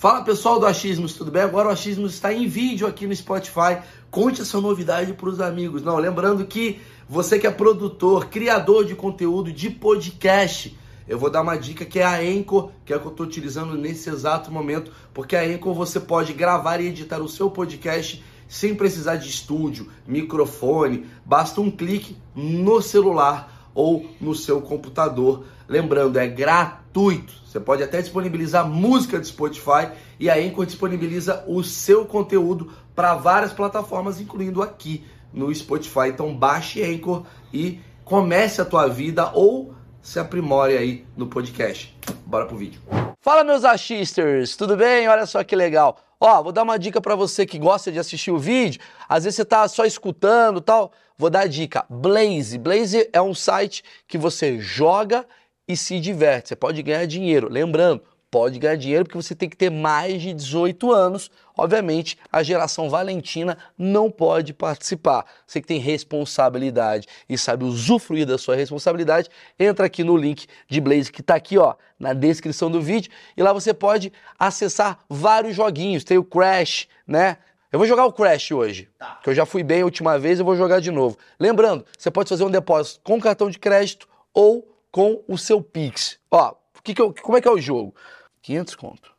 Fala pessoal do Achismos, tudo bem? Agora o Achismos está em vídeo aqui no Spotify. Conte essa novidade para os amigos. Não, lembrando que você que é produtor, criador de conteúdo de podcast, eu vou dar uma dica que é a Anchor, que é a que eu estou utilizando nesse exato momento, porque a Anchor você pode gravar e editar o seu podcast sem precisar de estúdio, microfone, basta um clique no celular ou no seu computador. Lembrando, é gratuito. Você pode até disponibilizar música de Spotify e a Anchor disponibiliza o seu conteúdo para várias plataformas, incluindo aqui no Spotify. Então baixe Anchor e comece a tua vida ou se aprimore aí no podcast. Bora pro vídeo. Fala meus achisters, tudo bem? Olha só que legal. Ó, vou dar uma dica para você que gosta de assistir o vídeo. Às vezes você tá só escutando, tal. Vou dar a dica. Blaze. Blaze é um site que você joga e se diverte. Você pode ganhar dinheiro. Lembrando, pode ganhar dinheiro porque você tem que ter mais de 18 anos. Obviamente, a geração Valentina não pode participar. Você que tem responsabilidade e sabe usufruir da sua responsabilidade, entra aqui no link de Blaze que está aqui, ó, na descrição do vídeo, e lá você pode acessar vários joguinhos. Tem o Crash, né? Eu vou jogar o Crash hoje, tá. que eu já fui bem a última vez, eu vou jogar de novo. Lembrando, você pode fazer um depósito com cartão de crédito ou com o seu Pix. Ó, que que eu, como é que é o jogo? 500 conto.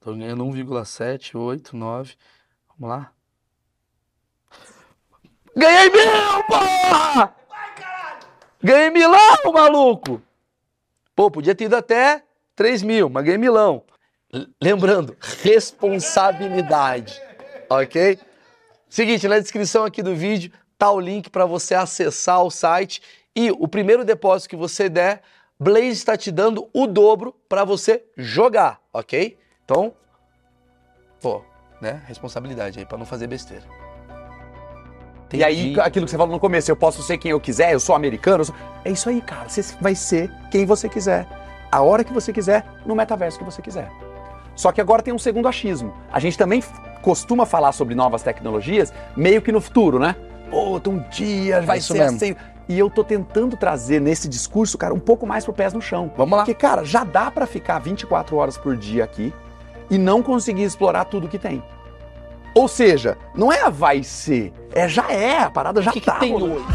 Tô ganhando 1,789. Vamos lá. Ganhei mil, porra! Ganhei milão, maluco! Pô, podia ter ido até 3 mil, mas ganhei milão. Lembrando, responsabilidade, ok? Seguinte, na descrição aqui do vídeo tá o link para você acessar o site e o primeiro depósito que você der, Blaze está te dando o dobro para você jogar, ok? Então, pô, né? Responsabilidade aí para não fazer besteira. Entendi. E aí, aquilo que você falou no começo, eu posso ser quem eu quiser, eu sou americano. Eu sou... É isso aí, cara. Você vai ser quem você quiser, a hora que você quiser, no metaverso que você quiser. Só que agora tem um segundo achismo. A gente também costuma falar sobre novas tecnologias meio que no futuro, né? Pô, um dia vai é ser mesmo. assim. E eu tô tentando trazer nesse discurso, cara, um pouco mais pro pés no chão. Vamos lá. Porque, cara, já dá para ficar 24 horas por dia aqui e não conseguir explorar tudo que tem. Ou seja, não é a vai ser, é já é, a parada já que tá. Que tem hoje?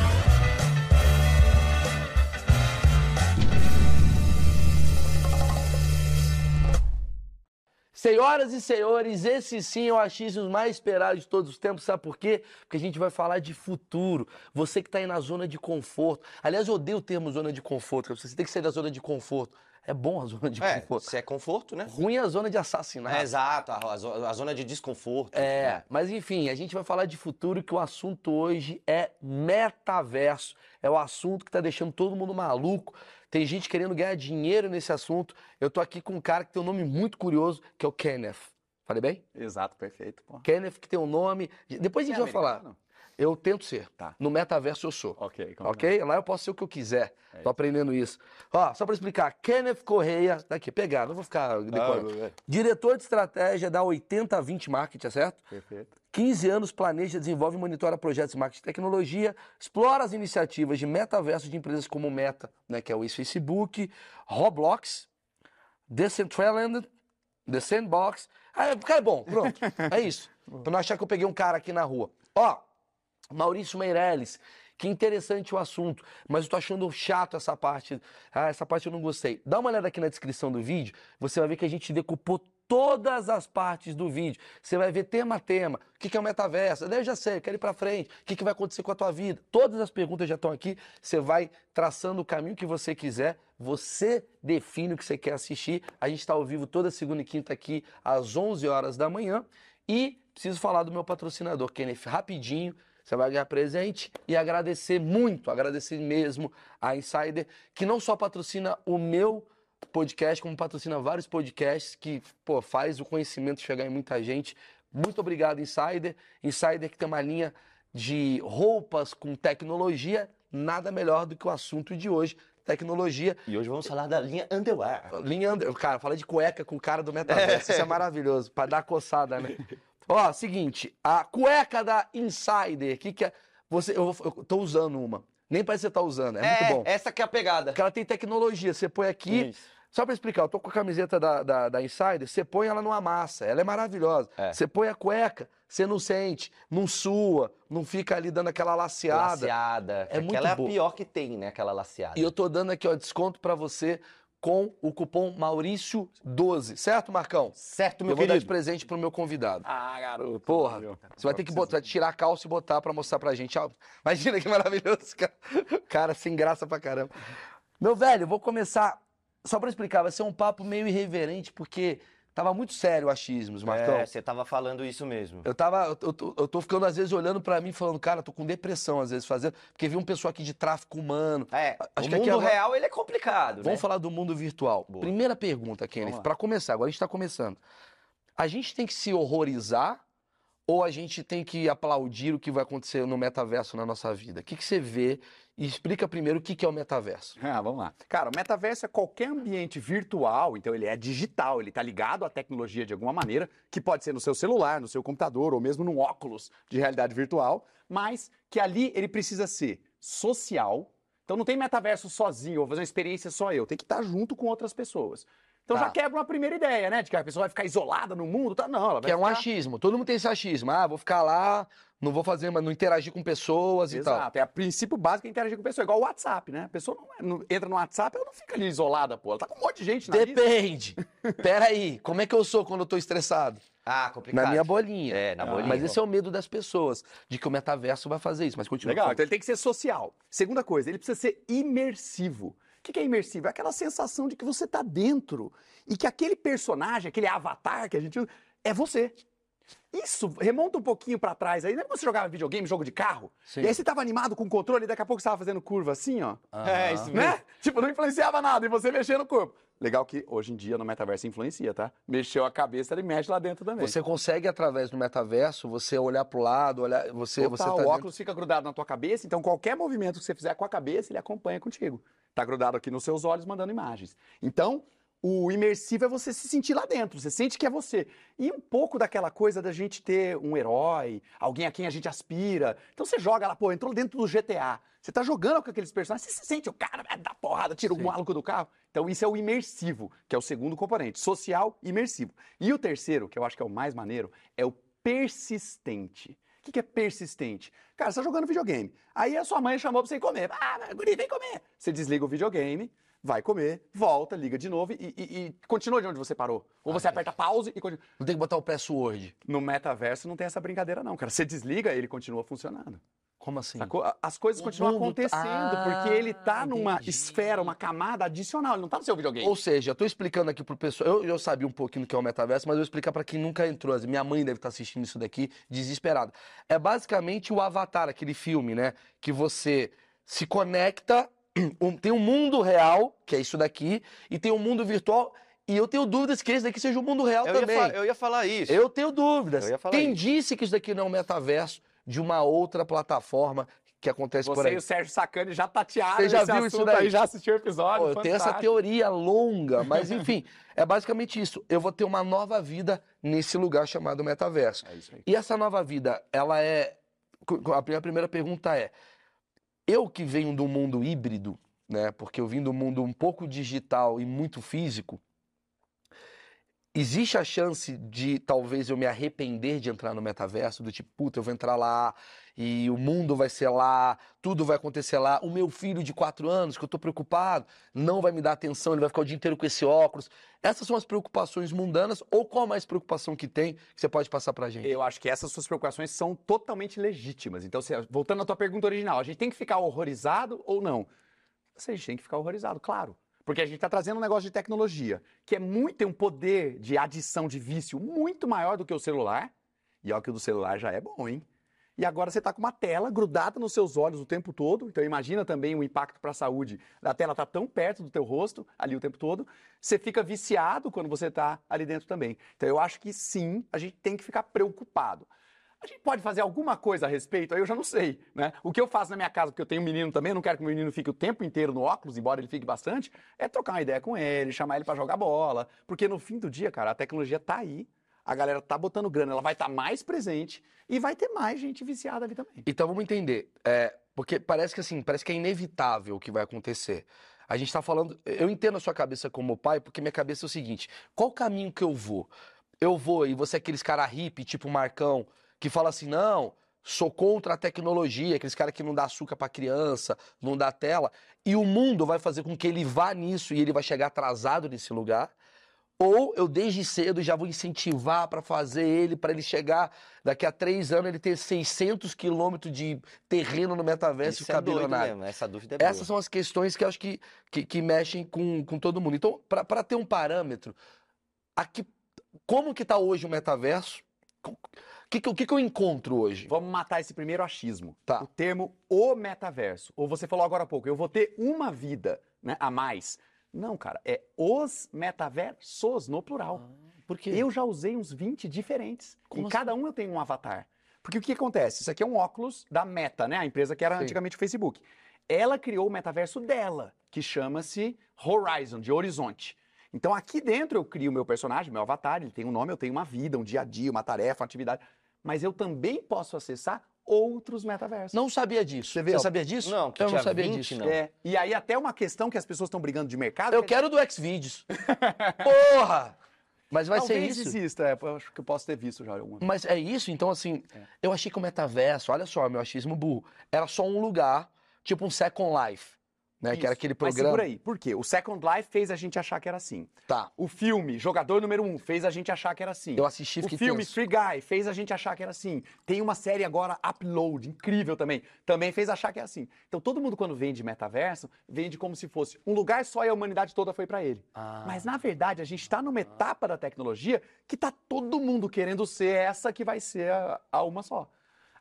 Senhoras e senhores, esse sim é o achismo mais esperado de todos os tempos, sabe por quê? Porque a gente vai falar de futuro. Você que está aí na zona de conforto. Aliás, eu odeio o termo zona de conforto, você tem que sair da zona de conforto. É bom a zona de é, conforto. Se é conforto, né? Ruim é a zona de assassinato. É, exato, a, a, zona de desconforto. É, né? mas enfim, a gente vai falar de futuro que o assunto hoje é metaverso. É o assunto que está deixando todo mundo maluco. Tem gente querendo ganhar dinheiro nesse assunto. Eu tô aqui com um cara que tem um nome muito curioso, que é o Kenneth. Falei bem? Exato, perfeito. Pô. Kenneth que tem um nome. Depois a gente é vai americano? falar. Eu tento ser. Tá. No metaverso eu sou. Ok. Ok? Lá eu posso ser o que eu quiser. É Tô aprendendo isso. Ó, só para explicar, Kenneth Correia, daqui, pegar, não vou ficar decorando. Ah, Diretor de estratégia da 8020 Marketing, é certo? Perfeito. 15 anos planeja, desenvolve e monitora projetos de marketing e tecnologia, explora as iniciativas de metaverso de empresas como Meta, né, que é o Facebook, Roblox, Decentraland, The Sandbox. Ah, cara é bom, pronto. É isso. Pra não achar que eu peguei um cara aqui na rua. Ó, Maurício Meirelles, que interessante o assunto, mas eu tô achando chato essa parte. Ah, essa parte eu não gostei. Dá uma olhada aqui na descrição do vídeo, você vai ver que a gente decupou todas as partes do vídeo. Você vai ver tema a tema. O que é o metaverso? Eu já sei, eu quero ir para frente. O que vai acontecer com a tua vida? Todas as perguntas já estão aqui. Você vai traçando o caminho que você quiser. Você define o que você quer assistir. A gente está ao vivo toda segunda e quinta aqui às 11 horas da manhã. E preciso falar do meu patrocinador, Kenneth, rapidinho. Você vai ganhar presente e agradecer muito, agradecer mesmo a Insider, que não só patrocina o meu podcast, como patrocina vários podcasts que pô, faz o conhecimento chegar em muita gente. Muito obrigado, Insider. Insider que tem uma linha de roupas com tecnologia, nada melhor do que o assunto de hoje. tecnologia. E hoje vamos falar da linha Underwear. Linha Under... Cara, fala de cueca com o cara do metaverso. Isso é maravilhoso, pra dar coçada, né? Ó, seguinte, a cueca da Insider, que que é... Você, eu, eu tô usando uma. Nem parece que você tá usando, é, muito bom. essa que é a pegada. Porque ela tem tecnologia, você põe aqui... Isso. Só pra explicar, eu tô com a camiseta da, da, da Insider, você põe ela numa massa, ela é maravilhosa. É. Você põe a cueca, você não sente, não sua, não fica ali dando aquela laceada. Laceada. É muito Aquela é a boa. pior que tem, né? Aquela laceada. E eu tô dando aqui, ó, desconto pra você com o cupom Maurício12, certo, Marcão? Certo, meu eu vou dar de querido. presente pro meu convidado. Ah, garoto. Porra, Meu. você vai ter que botar, tirar a calça e botar pra mostrar pra gente. Ó, Imagina que maravilhoso, cara. Cara, sem graça pra caramba. Meu velho, eu vou começar. Só pra explicar, vai ser um papo meio irreverente, porque tava muito sério o achismos, Marcão. É, você tava falando isso mesmo. Eu tava, eu, eu tô- eu tô ficando às vezes olhando pra mim falando, cara, tô com depressão às vezes fazendo, porque vi um pessoal aqui de tráfico humano. É, Acho o mundo agora- real ele é complicado, Vamos né? falar do mundo virtual. Boa. Primeira pergunta, Kenneth, pra começar, agora a gente tá começando. A gente tem que se horrorizar ou a gente tem que aplaudir o que vai acontecer no metaverso na nossa vida? O que, que você vê? E explica primeiro o que, que é o metaverso. Ah, vamos lá. Cara, o metaverso é qualquer ambiente virtual, então ele é digital, ele está ligado à tecnologia de alguma maneira, que pode ser no seu celular, no seu computador ou mesmo num óculos de realidade virtual, mas que ali ele precisa ser social. Então não tem metaverso sozinho, ou fazer uma experiência só eu, tem que estar junto com outras pessoas. Então Tá. já quebra uma primeira ideia, né? De que a pessoa vai ficar isolada no mundo, tá? Não, ela vai Que é um ficar... achismo. Todo mundo tem esse achismo. Ah, vou ficar lá, não vou fazer, mas não interagir com pessoas e tal. Exato, é o princípio básico é interagir com a pessoa, igual o WhatsApp, né? A pessoa não, não entra no WhatsApp, ela não fica ali isolada, pô. Ela tá com um monte de gente na. Depende. Peraí, como é que eu sou quando eu tô estressado? Ah, complicado. Na minha bolinha. É, na Ah, bolinha. Mas esse é o medo das pessoas, de que o metaverso vai fazer isso. Mas continua. Legal, então ele tem que ser social. Segunda coisa, ele precisa ser imersivo. O que é imersivo? É aquela sensação de que você tá dentro e que aquele personagem, aquele avatar que a gente usa, é você. Isso remonta um pouquinho pra trás aí. Lembra quando você jogava videogame, jogo de carro? Sim. E aí você tava animado com o controle e daqui a pouco você tava fazendo curva assim, ó. É, isso mesmo. Né? Tipo, não influenciava nada e você mexendo o corpo. Legal que hoje em dia no metaverso influencia, tá? Mexeu a cabeça, ele mexe lá dentro também. Você consegue, através do metaverso, você olhar pro lado, olhar. Você, você tá o dentro- óculos fica grudado na tua cabeça, então qualquer movimento que você fizer com a cabeça, ele acompanha contigo. Tá grudado aqui nos seus olhos, mandando imagens. Então, o imersivo é você se sentir lá dentro, você sente que é você. E um pouco daquela coisa da gente ter um herói, alguém a quem a gente aspira. Então você joga lá, pô, entrou dentro do GTA. Você tá jogando com aqueles personagens, você se sente o cara, dar porrada, tira o maluco do carro. Então isso é o imersivo, que é o segundo componente, social imersivo. E o terceiro, que eu acho que é o mais maneiro, é o persistente. O que é persistente? Cara, você tá jogando videogame. Aí a sua mãe chamou pra você ir comer. Ah, guri, vem comer. Você desliga o videogame, vai comer, volta, liga de novo e, e- e continua de onde você parou. Ou você aperta pause e continua. Não tem que botar o password. No metaverso não tem essa brincadeira, não, cara. Você desliga, ele continua funcionando. Como assim? Sacou? As coisas O continuam mundo tá- acontecendo, Ah, porque ele tá numa entendi. esfera, uma camada adicional. Ele não tá no seu videogame. Ou seja, eu tô explicando aqui pro pessoal. Eu, eu sabia um pouquinho do que é o metaverso, mas eu vou explicar pra quem nunca entrou. Assim, Minha mãe deve estar assistindo isso daqui desesperada. É basicamente o Avatar, aquele filme, né? Que você se conecta. um- tem um mundo real, que é isso daqui, e tem um mundo virtual. E eu tenho dúvidas que esse daqui seja o mundo real Eu ia, também. fa- eu ia falar isso. Eu tenho dúvidas. Eu ia falar Quem isso. disse que isso daqui não é um metaverso de uma outra plataforma que acontece por Você aí? e o Sérgio Sacani já tatearam Você já esse viu isso daí? aí, já assistiu o episódio. Pô, eu tenho essa teoria longa, mas enfim, é basicamente isso. Eu vou ter uma nova vida nesse lugar chamado metaverso. É isso aí. E essa nova vida, ela é. A minha primeira pergunta é: eu que venho do mundo híbrido, né? Porque eu vim do mundo um pouco digital e muito físico. Existe a chance de talvez eu me arrepender de entrar no metaverso, do tipo, puta, eu vou entrar lá e o mundo vai ser lá, tudo vai acontecer lá. O meu filho de quatro anos, que eu tô preocupado, não vai me dar atenção, ele vai ficar o dia inteiro com esse óculos. Essas são as preocupações mundanas, ou qual mais preocupação que tem que você pode passar pra gente? Eu acho que essas suas preocupações são totalmente legítimas. Então, voltando à tua pergunta original, a gente tem que ficar horrorizado ou não? A gente tem que ficar horrorizado, claro. Porque a gente está trazendo um negócio de tecnologia que é muito, tem um poder de adição de vício muito maior do que o celular. E ó, que o do celular já é bom, hein? E agora você está com uma tela grudada nos seus olhos o tempo todo. Então imagina também o impacto para a saúde. A tela está tão perto do teu rosto ali o tempo todo. Você fica viciado quando você está ali dentro também. Então eu acho que sim, a gente tem que ficar preocupado. A gente pode fazer alguma coisa a respeito? Aí eu já não sei, né? O que eu faço na minha casa, porque eu tenho um menino também, não quero que o menino fique o tempo inteiro no óculos, embora ele fique bastante, é trocar uma ideia com ele, chamar ele para jogar bola. Porque no fim do dia, cara, a tecnologia tá aí, a galera tá botando grana, ela vai estar tá mais presente e vai ter mais gente viciada ali também. Então vamos entender. É, porque parece que assim, parece que é inevitável o que vai acontecer. A gente tá falando. Eu entendo a sua cabeça como pai, porque minha cabeça é o seguinte: qual o caminho que eu vou? Eu vou, e você é aqueles cara hippie, tipo Marcão, que fala assim: não, sou contra a tecnologia, aqueles caras que não dá açúcar para criança, não dá tela, e o mundo vai fazer com que ele vá nisso e ele vai chegar atrasado nesse lugar. Ou eu desde cedo já vou incentivar para fazer ele, para ele chegar daqui a três anos, ele ter 600 quilômetros de terreno no metaverso e ficar é bilionário. essa dúvida é boa. Essas são as questões que eu acho que, que, que mexem com, com todo mundo. Então, para ter um parâmetro, aqui, como que está hoje o metaverso? O que, que, que, que eu encontro hoje? Vamos matar esse primeiro achismo. Tá. O termo o metaverso. Ou você falou agora há pouco, eu vou ter uma vida né, a mais. Não, cara, é os metaversos no plural. Ah, por quê? Eu já usei uns 20 diferentes. Como e assim? cada um eu tenho um avatar. Porque o que acontece? Isso aqui é um óculos da Meta, né? A empresa que era Sim. antigamente o Facebook. Ela criou o metaverso dela, que chama-se Horizon, de horizonte. Então aqui dentro eu crio o meu personagem, meu avatar, ele tem um nome, eu tenho uma vida, um dia a dia, uma tarefa, uma atividade. Mas eu também posso acessar outros metaversos. Não sabia disso. Você vê, Você sabia disso? Não, que eu não sabia 20 disso. não. É, e aí até uma questão que as pessoas estão brigando de mercado. Eu que é- quero do Xvideos. Porra! Mas vai ser Talvez isso? exista, é, eu acho que eu posso ter visto já alguma. Mas é isso? Então, assim, eu achei que o metaverso, olha só, meu achismo burro, era só um lugar, tipo um Second Life, né? Que era Isso. aquele Mas programa. segura aí, por quê? O Second Life fez a gente achar que era assim. Tá. O filme Jogador Número 1 um, fez a gente achar que era assim. Eu assisti O filme tenso. Free Guy fez a gente achar que era assim. Tem uma série agora, Upload, incrível também. Também fez achar que é assim. Então todo mundo quando vende metaverso, vende como se fosse um lugar só e a humanidade toda foi pra ele. Ah. Mas na verdade a gente está numa etapa da tecnologia que tá todo mundo querendo ser essa que vai ser a, a uma só.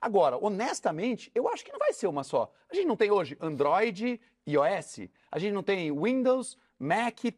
Agora, honestamente, eu acho que não vai ser uma só. A gente não tem hoje Android e iOS. A gente não tem Windows, Mac e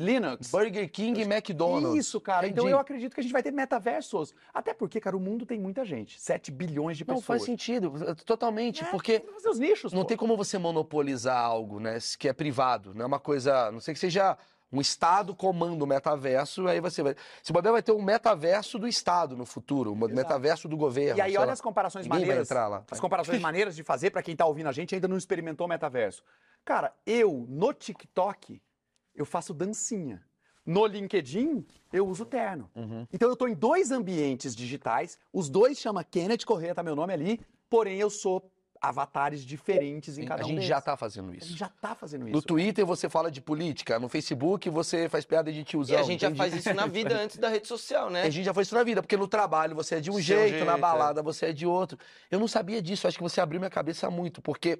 Linux. Burger King e McDonald's. Isso, cara. Entendi. Então eu acredito que a gente vai ter metaversos. Até porque, cara, o mundo tem muita gente. 7 bilhões de Não pessoas. faz sentido, totalmente, É, porque tem nichos, não pô. tem como você monopolizar algo, né? Que é privado, não é uma coisa, não sei que seja um estado comanda o metaverso, aí você vai, se bobear vai ter um metaverso do estado no futuro, um metaverso do governo. E aí, olha as comparações Ninguém vai maneiras. entrar lá. As comparações maneiras de fazer pra quem tá ouvindo a gente ainda não experimentou o metaverso. Cara, eu no TikTok eu faço dancinha. No LinkedIn, eu uso terno. Uhum. Então eu tô em dois ambientes digitais, os dois chama Kenneth Corrêa, tá meu nome ali, porém eu sou avatares diferentes em cada a um gente deles. já tá fazendo A gente isso. já tá fazendo No isso. Twitter você fala de política, no Facebook você faz piada de E tiozão. a gente já faz isso na vida antes da rede social, né? A gente já foi isso na vida, porque no trabalho você é de um Seu jeito, jeito, na é. balada você é de outro. Eu não sabia disso, acho que você abriu minha cabeça muito, porque,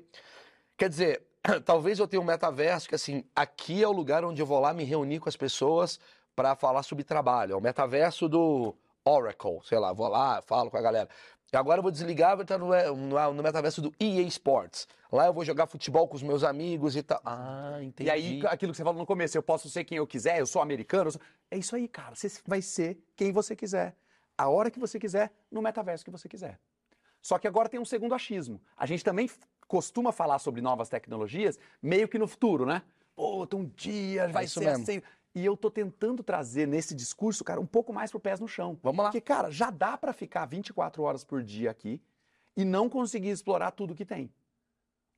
quer dizer, talvez eu tenha um metaverso que, assim, aqui é o lugar onde eu vou lá me reunir com as pessoas para falar sobre trabalho. É o metaverso do Oracle, sei lá, vou lá, falo com a galera. E agora eu vou desligar, vou entrar no, no, no metaverso do EA Sports. Lá eu vou jogar futebol com os meus amigos e tal. Ah, entendi. E aí, aquilo que você falou no começo, eu posso ser quem eu quiser, eu sou americano. eu sou- É isso aí, cara. Você vai ser quem você quiser. A hora que você quiser, no metaverso que você quiser. Só que agora tem um segundo achismo. A gente também costuma falar sobre novas tecnologias meio que no futuro, né? Pô, um dia vai É ser mesmo. assim. E eu tô tentando trazer nesse discurso, cara, um pouco mais pro pés no chão. Vamos lá. Porque, cara, já dá pra ficar 24 horas por dia aqui e não conseguir explorar tudo que tem.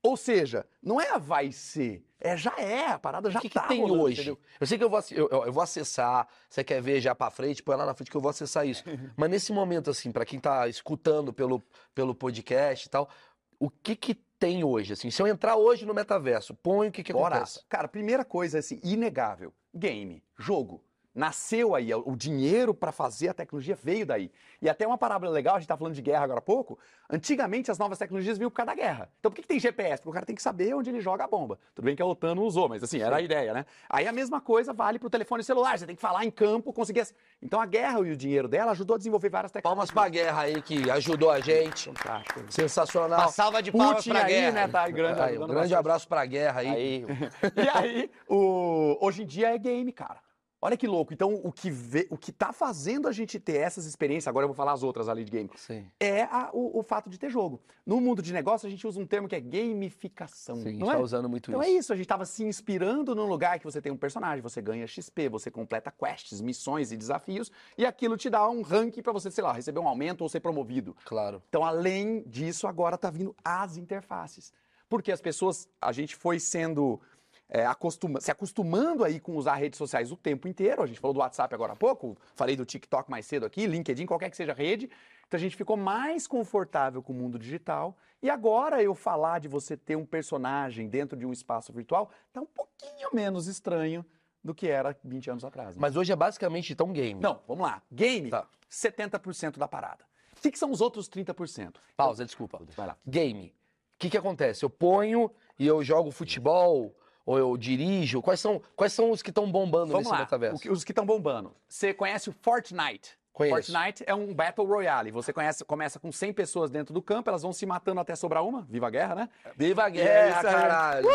Ou seja, não é a vai ser, é já é, a parada já O que, que tá tem rolando, hoje? entendeu? Eu sei que eu vou, eu, eu- vou acessar, você quer ver já pra frente, põe lá na frente que eu vou acessar isso. Mas nesse momento, assim, pra quem tá escutando pelo, pelo podcast e tal, o que que tem hoje? Assim, se eu entrar hoje no metaverso, põe o que que Bora. acontece? Cara, primeira coisa, assim, inegável. Game, jogo. Nasceu aí, o dinheiro para fazer a tecnologia veio daí. E até uma parábola legal, a gente tá falando de guerra agora há pouco. Antigamente as novas tecnologias vinham por causa da guerra. Então por que, que tem GPS? Porque o cara tem que saber onde ele joga a bomba. Tudo bem que a OTAN não usou, mas assim, era a ideia, né? Aí a mesma coisa vale pro telefone celular. Você tem que falar em campo, conseguir. Então a guerra e o dinheiro dela ajudou a desenvolver várias Palmas tecnologias. pra guerra aí que ajudou a gente. Fantástico. Sensacional. Uma salva de palmas pra aí, guerra. né? Tá aí, grande, Aí, um ajudando grande bastante. abraço pra guerra aí. Aí, E aí, o... hoje em dia é game, cara. Olha que louco. Então, o que, vê, o que tá fazendo a gente ter essas experiências, agora eu vou falar as outras ali de game, Sim. é a- o, o fato de ter jogo. No mundo de negócio, a gente usa um termo que é gamificação. Sim, a gente não tá é? usando muito Então isso. é isso, a gente estava se inspirando num lugar que você tem um personagem, você ganha XP, você completa quests, missões e desafios, e aquilo te dá um ranking para você, sei lá, receber um aumento ou ser promovido. Claro. Então, além disso, agora tá vindo as interfaces. Porque as pessoas, a gente foi sendo. É, acostuma- se acostumando aí com usar redes sociais o tempo inteiro. A gente falou do WhatsApp agora há pouco, falei do TikTok mais cedo aqui, LinkedIn, qualquer que seja a rede. Então a gente ficou mais confortável com o mundo digital. E agora eu falar de você ter um personagem dentro de um espaço virtual tá um pouquinho menos estranho do que era 20 anos atrás. né? Mas hoje é basicamente então game. Não, vamos lá. Game, Tá. 70% da parada. O que, que são os outros 30%? Pausa, desculpa. Vai lá. Game. O que, que acontece? Eu ponho e eu jogo futebol, ou eu dirijo. Quais são, quais são os que estão bombando Vamos nesse lá, metaverso? o que- os que estão bombando. Você conhece o Fortnite? Conheço. Fortnite é um Battle Royale. Você conhece, começa com 100 pessoas dentro do campo, elas vão se matando até sobrar uma. Viva a guerra, né? Viva a É guerra, aí. caralho.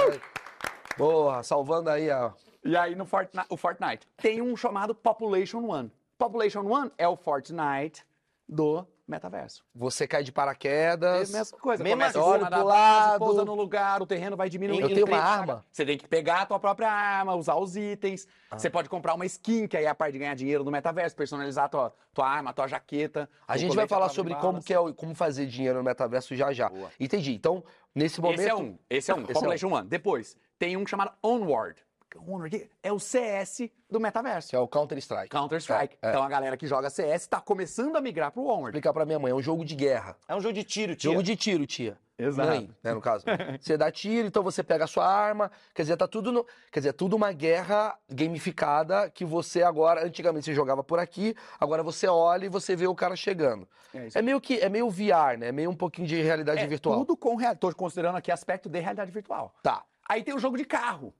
Porra, salvando aí a. E aí no Fortnite, o Fortnite tem um chamado Population One. Population One é o Fortnite do metaverso. Você cai de É a paraquedas. mesma coisa. Mesma coisa. base, lado. pousa no lugar, o terreno vai diminuindo. Eu tenho uma arma. Você tem que pegar a tua própria arma, usar os itens. Ah. Você pode comprar uma skin, que aí é a parte de ganhar dinheiro no metaverso, personalizar a tua, tua arma, a tua jaqueta. A gente vai falar sobre como, que é, o- como fazer dinheiro no metaverso já já. Boa. Entendi. Então, nesse momento. Esse é um. Esse é um. Esse é Population One. Depois, tem um chamado Onward. Onward é o CS do metaverso. Que é o Counter-Strike. Counter-Strike. É, é. Então a galera que joga CS está começando a migrar pro Vou Onward. explicar pra minha mãe, é um jogo de guerra. É um jogo de tiro, tia. Jogo de tiro, tia. Exato. Mãe, né, no caso. Você dá tiro, então você pega a sua arma. Quer dizer, tá tudo. No... Quer dizer, é tudo uma guerra gamificada que você agora. Antigamente você jogava por aqui, agora você olha e você vê o cara chegando. É É meio que. É meio VR, né? É meio um pouquinho de realidade É virtual. tudo com real. Tô considerando aqui aspecto de realidade virtual. Tá. Aí tem o jogo de carro.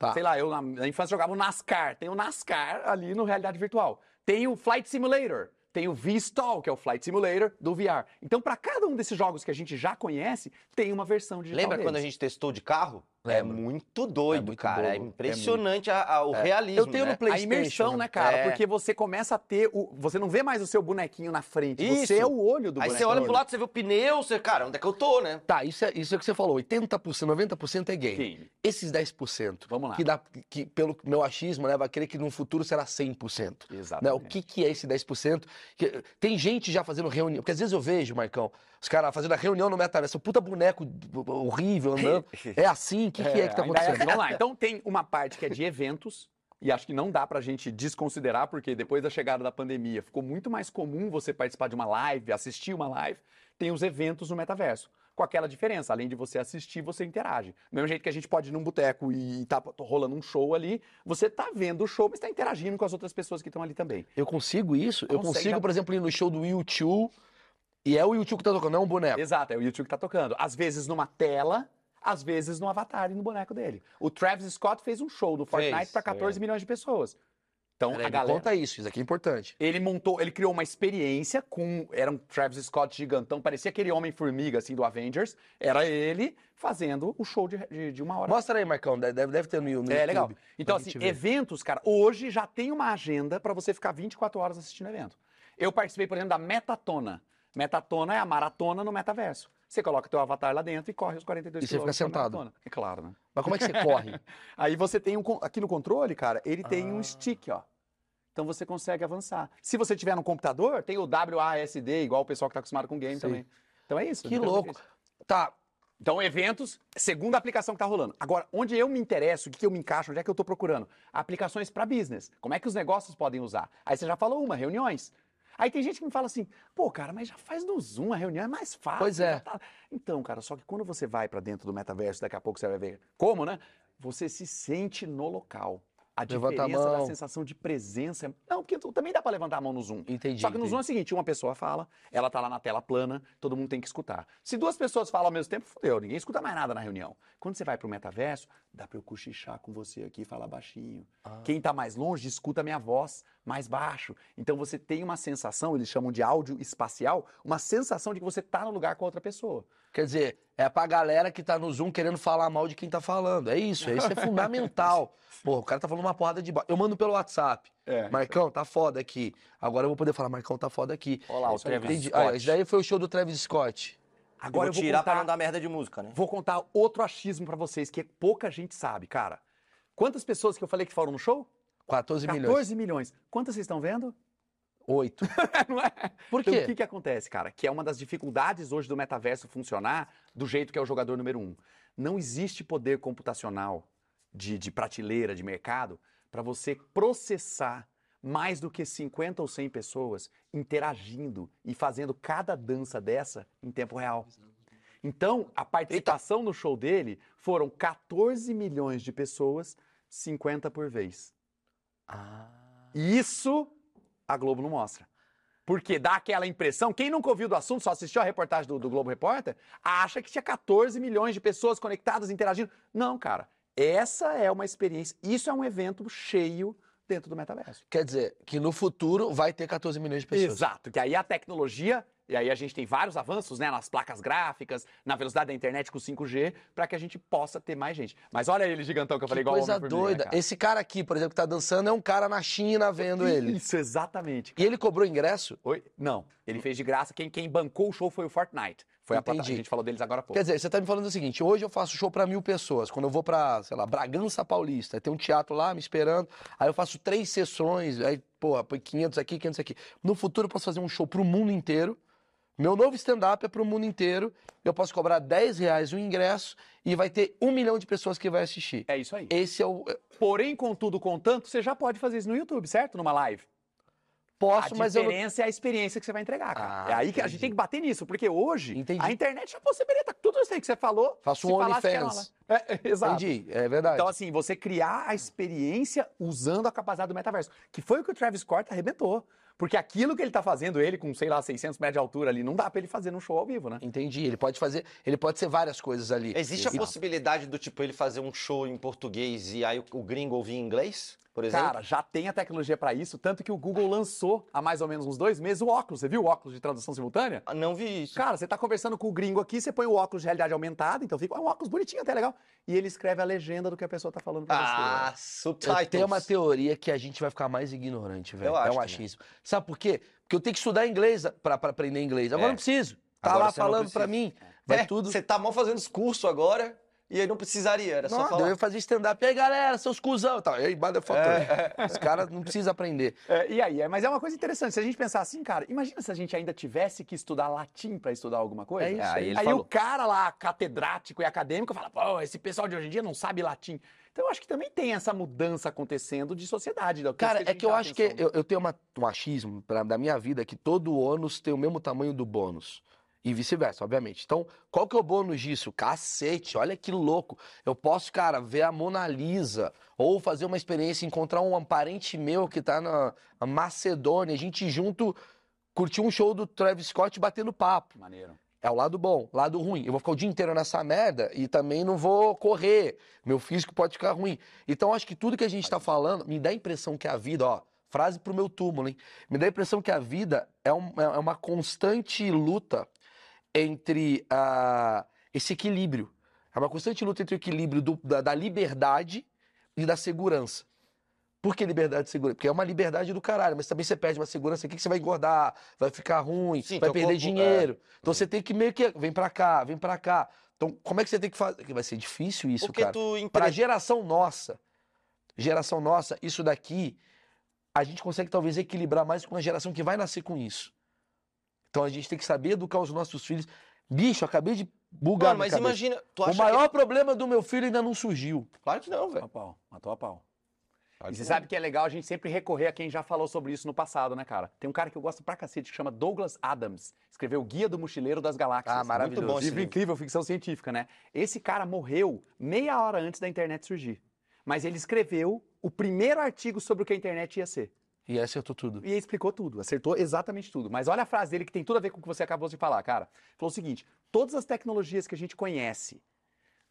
Tá. Sei lá, eu na, na infância jogava o NASCAR. Tem o NASCAR ali no realidade virtual. Tem o Flight Simulator. Tem o V-Stall, que é o Flight Simulator do VR. Então, para cada um desses jogos que a gente já conhece, tem uma versão digital Lembra quando a deles. gente testou de carro? É muito doido, É muito cara. É impressionante a- a- o realismo. Eu tenho no né? Play- A imersão, né, cara? É. Porque você começa a ter o. Você não vê mais o seu bonequinho na frente. Isso. Você é o olho do Aí bonequinho. você olha pro lado, você vê o pneu, você, cara, onde é que eu tô, né? Tá, isso é, isso é o que você falou. 80%, 90% é game. Game. Esses 10%. Vamos lá. Que, dá, que pelo meu achismo leva a crer que no futuro será 100%. Exatamente. Né? O que, que é esse 10%? Que, tem gente já fazendo reunião. Porque às vezes eu vejo, Marcão, os caras fazendo a reunião no metaverso. Puta boneco horrível andando. É assim? O que, que é que tá ainda acontecendo? Vamos lá. Então tem uma parte que é de eventos. E acho que não dá pra gente desconsiderar, porque depois da chegada da pandemia ficou muito mais comum você participar de uma live, assistir uma live. Tem os eventos no metaverso. Com aquela diferença, além de você assistir, você interage. Do mesmo jeito que a gente pode ir num boteco e tá rolando um show ali, você tá vendo o show, mas tá interagindo com as outras pessoas que estão ali também. Eu consigo isso? eu Consegue, consigo, dá- por exemplo, ir no show do YouTube e é o YouTube que tá tocando, não é um boneco. Exato, é o YouTube que tá tocando. Às vezes numa tela, às vezes no avatar e no boneco dele. O Travis Scott fez um show do Fortnite pra 14 é. milhões de pessoas. Então Peraí, a galera. conta isso, isso aqui é importante. Ele montou, ele criou uma experiência com. Era um Travis Scott gigantão, parecia aquele Homem-Formiga, assim, do Avengers. Era ele fazendo o show de, de, de uma hora. Mostra aí, Marcão, deve, deve ter no, no YouTube. é legal. Então, assim, eventos, cara, hoje já tem uma agenda pra você ficar 24 horas assistindo evento. Eu participei, por exemplo, da Metatona. Metatona é a maratona no metaverso. Você coloca teu avatar lá dentro e corre os 42 E você fica sentado. É claro, né? Mas como é que você corre? Aí você tem um. Aqui no controle, cara, ele tem Ah. um stick, ó. Então você consegue avançar. Se você tiver no computador, tem o WASD, igual o pessoal que tá acostumado com game Sim. também. Então é isso. Que não tem louco. outra coisa. Tá, Então, eventos, segunda aplicação que tá rolando. Agora, onde eu me interesso, o que eu me encaixo, onde é que eu tô procurando? Aplicações para business. Como é que os negócios podem usar? Aí você já falou uma, reuniões. Aí tem gente que me fala assim, pô, cara, mas já faz no Zoom, a reunião é mais fácil. Pois é. tá- Então, cara, só que quando você vai para dentro do metaverso, daqui a pouco você vai ver como, né? Você se sente no local. A Levanta a diferença da mão. sensação de presença. Não, porque tu- também dá para levantar a mão no Zoom. Entendi, Só que no entendi. Zoom é o seguinte, uma pessoa fala, ela tá lá na tela plana, todo mundo tem que escutar. Se duas pessoas falam ao mesmo tempo, fodeu, ninguém escuta mais nada na reunião. Quando você vai pro metaverso, dá pra eu cochichar com você aqui e falar baixinho. Ah. Quem tá mais longe, escuta a minha voz mais baixo. Então você tem uma sensação, eles chamam de áudio espacial, uma sensação de que você tá no lugar com outra pessoa. Quer dizer, é pra galera que tá no Zoom querendo falar mal de quem tá falando. É isso, isso é fundamental. Pô, o cara tá falando uma porrada de. ba- Eu mando pelo WhatsApp. É. Marcão, tá foda aqui. Agora eu vou poder falar, Marcão, tá foda aqui. Olha lá, o Travis entendi. Scott. Ah, isso daí foi o show do Travis Scott. Agora eu vou tirar contar, pra não dar merda de música, né? vou contar outro achismo pra vocês que pouca gente sabe, cara. Quantas pessoas que eu falei que foram no show? 14 milhões. 14 milhões. Quantas vocês estão vendo? 8. Não é? Por Então, quê? o que, que acontece, cara? Que é uma das dificuldades hoje do metaverso funcionar do jeito que é o jogador número um. Não existe poder computacional de, de prateleira, de mercado, para você processar mais do que 50 ou 100 pessoas interagindo e fazendo cada dança dessa em tempo real. Então, a participação no show dele foram 14 milhões de pessoas, 50 por vez. Ah. Isso a Globo não mostra. Porque dá aquela impressão, quem nunca ouviu do assunto, só assistiu a reportagem do, do Globo Repórter, acha que tinha 14 milhões de pessoas conectadas, interagindo. Não, cara. Essa é uma experiência, isso é um evento cheio dentro do metaverso. Quer dizer, que no futuro vai ter 14 milhões de pessoas. Exato, que aí a tecnologia, e aí a gente tem vários avanços, né, nas placas gráficas, na velocidade da internet com 5G, para que a gente possa ter mais gente. Mas olha ele gigantão que eu falei Que igual coisa Homem-Formiga, doida. cara. Esse cara aqui, por exemplo, que tá dançando, é um cara na China vendo ele. Isso, exatamente. E ele cobrou ingresso? Oi? Não, ele fez de graça. Quem, quem bancou o show foi o Fortnite. Foi a, plata- Entendi. a gente falou deles agora há pouco. Quer dizer, você tá me falando o seguinte: hoje eu faço show pra mil pessoas. Quando eu vou pra, sei lá, Bragança Paulista, tem um teatro lá me esperando. Aí eu faço três sessões, aí, porra, põe 500 aqui, 500 aqui. No futuro eu posso fazer um show pro mundo inteiro. Meu novo stand-up é pro mundo inteiro. Eu posso cobrar 10 reais o ingresso e vai ter um milhão de pessoas que vai assistir. É isso aí. Esse é o. Porém, contudo, contanto, você já pode fazer isso no YouTube, certo? Numa live. Posso, a mas eu. não- diferença é a experiência que você vai entregar, cara. Ah, é aí que a entendi. gente tem que bater nisso, porque hoje Entendi. a internet já possibilita tudo isso aí que você falou. Faço um era OnlyFans. É, exato. Entendi, é verdade. Então, assim, você criar a experiência usando a capacidade do metaverso. Que foi o que o Travis Scott arrebentou. Porque aquilo que ele tá fazendo, ele com, sei lá, 600 metros de altura ali, não dá pra ele fazer num show ao vivo, né? Entendi. Ele pode fazer. Ele pode ser várias coisas ali. Existe a E- possibilidade do tipo ele fazer um show em português e aí o, o gringo ouvir em inglês, por exemplo? Cara, já tem a tecnologia pra isso, tanto que o Google lançou há mais ou menos uns dois meses o óculos. Você viu o óculos de tradução simultânea? Ah, Não vi isso. Cara, você tá conversando com o gringo aqui, você põe o óculos de realidade aumentada, então fica um óculos bonitinho, até legal. E ele escreve a legenda do que a pessoa tá falando pra ah, você. subtitles. Eu tenho uma teoria que a gente vai ficar mais ignorante, velho. Eu É acho um também. achismo. Sabe por quê? Porque eu tenho que estudar inglês pra, pra aprender inglês. Agora É. não preciso. Tá Agora lá falando pra mim. Vai É, tudo. Você tá mal fazendo os cursos agora e aí não precisaria, era só Não, falar. eu fazer stand-up. E aí, galera, seus cuzão e tal. E aí, motherfucker. Os caras não precisam aprender. É, e aí, é, mas é uma coisa interessante. Se a gente pensar assim, cara, imagina se a gente ainda tivesse que estudar latim pra estudar alguma coisa. É isso, aí aí falou. o cara lá, catedrático e acadêmico, fala, pô, esse pessoal de hoje em dia não sabe latim. Então eu acho que também tem essa mudança acontecendo de sociedade. da- Cara, a é que eu dá acho que atenção. eu, eu tenho uma- um achismo pra, da minha vida que todo ônus tem o mesmo tamanho do bônus. E vice-versa, obviamente. Então, qual que é o bônus disso? Cacete, olha que louco. Eu posso, cara, ver a Mona Lisa, ou fazer uma experiência, encontrar um parente meu que tá na Macedônia, a gente junto curtir um show do Travis Scott batendo papo. Maneiro. É o lado bom, lado ruim. Eu vou ficar o dia inteiro nessa merda e também não vou correr. Meu físico pode ficar ruim. Então acho que tudo que a gente tá falando me dá a impressão que a vida, ó, frase pro meu túmulo, hein? Me dá a impressão que a vida é, um- é uma constante luta entre ah, esse equilíbrio. É uma constante luta entre o equilíbrio do- da, da liberdade e da segurança. Por que liberdade e segurança? Porque é uma liberdade do caralho, mas também você perde uma segurança aqui que você vai engordar, vai ficar ruim, Sim, vai perder corpo- dinheiro. Então você tem que meio que. Vem pra cá, vem pra cá. Então, como é que você tem que fazer? Vai ser difícil isso, Porque cara. Pra geração nossa, geração nossa, isso daqui, a gente consegue talvez equilibrar mais com a geração que vai nascer com isso. Então a gente tem que saber educar os nossos filhos. Bicho, eu acabei de bugar Mano, mas cabeça. imagina, tu O maior problema do meu filho ainda não surgiu. que... Claro que não, Matou velho. a pau, matou a pau. Claro E que você não. sabe que é legal a gente sempre recorrer a quem já falou sobre isso no passado, né, cara? Tem um cara que eu gosto pra cacete que chama Douglas Adams. Escreveu Guia do Mochileiro das Galáxias. Ah, maravilhoso. Muito bom livro. incrível, ficção científica, né? Esse cara morreu meia hora antes da internet surgir. Mas ele escreveu o primeiro artigo sobre o que a internet ia ser. E aí acertou tudo. E ele explicou tudo, acertou exatamente tudo. Mas olha a frase dele que tem tudo a ver com o que você acabou de falar, cara. Falou o seguinte: todas as tecnologias que a gente conhece,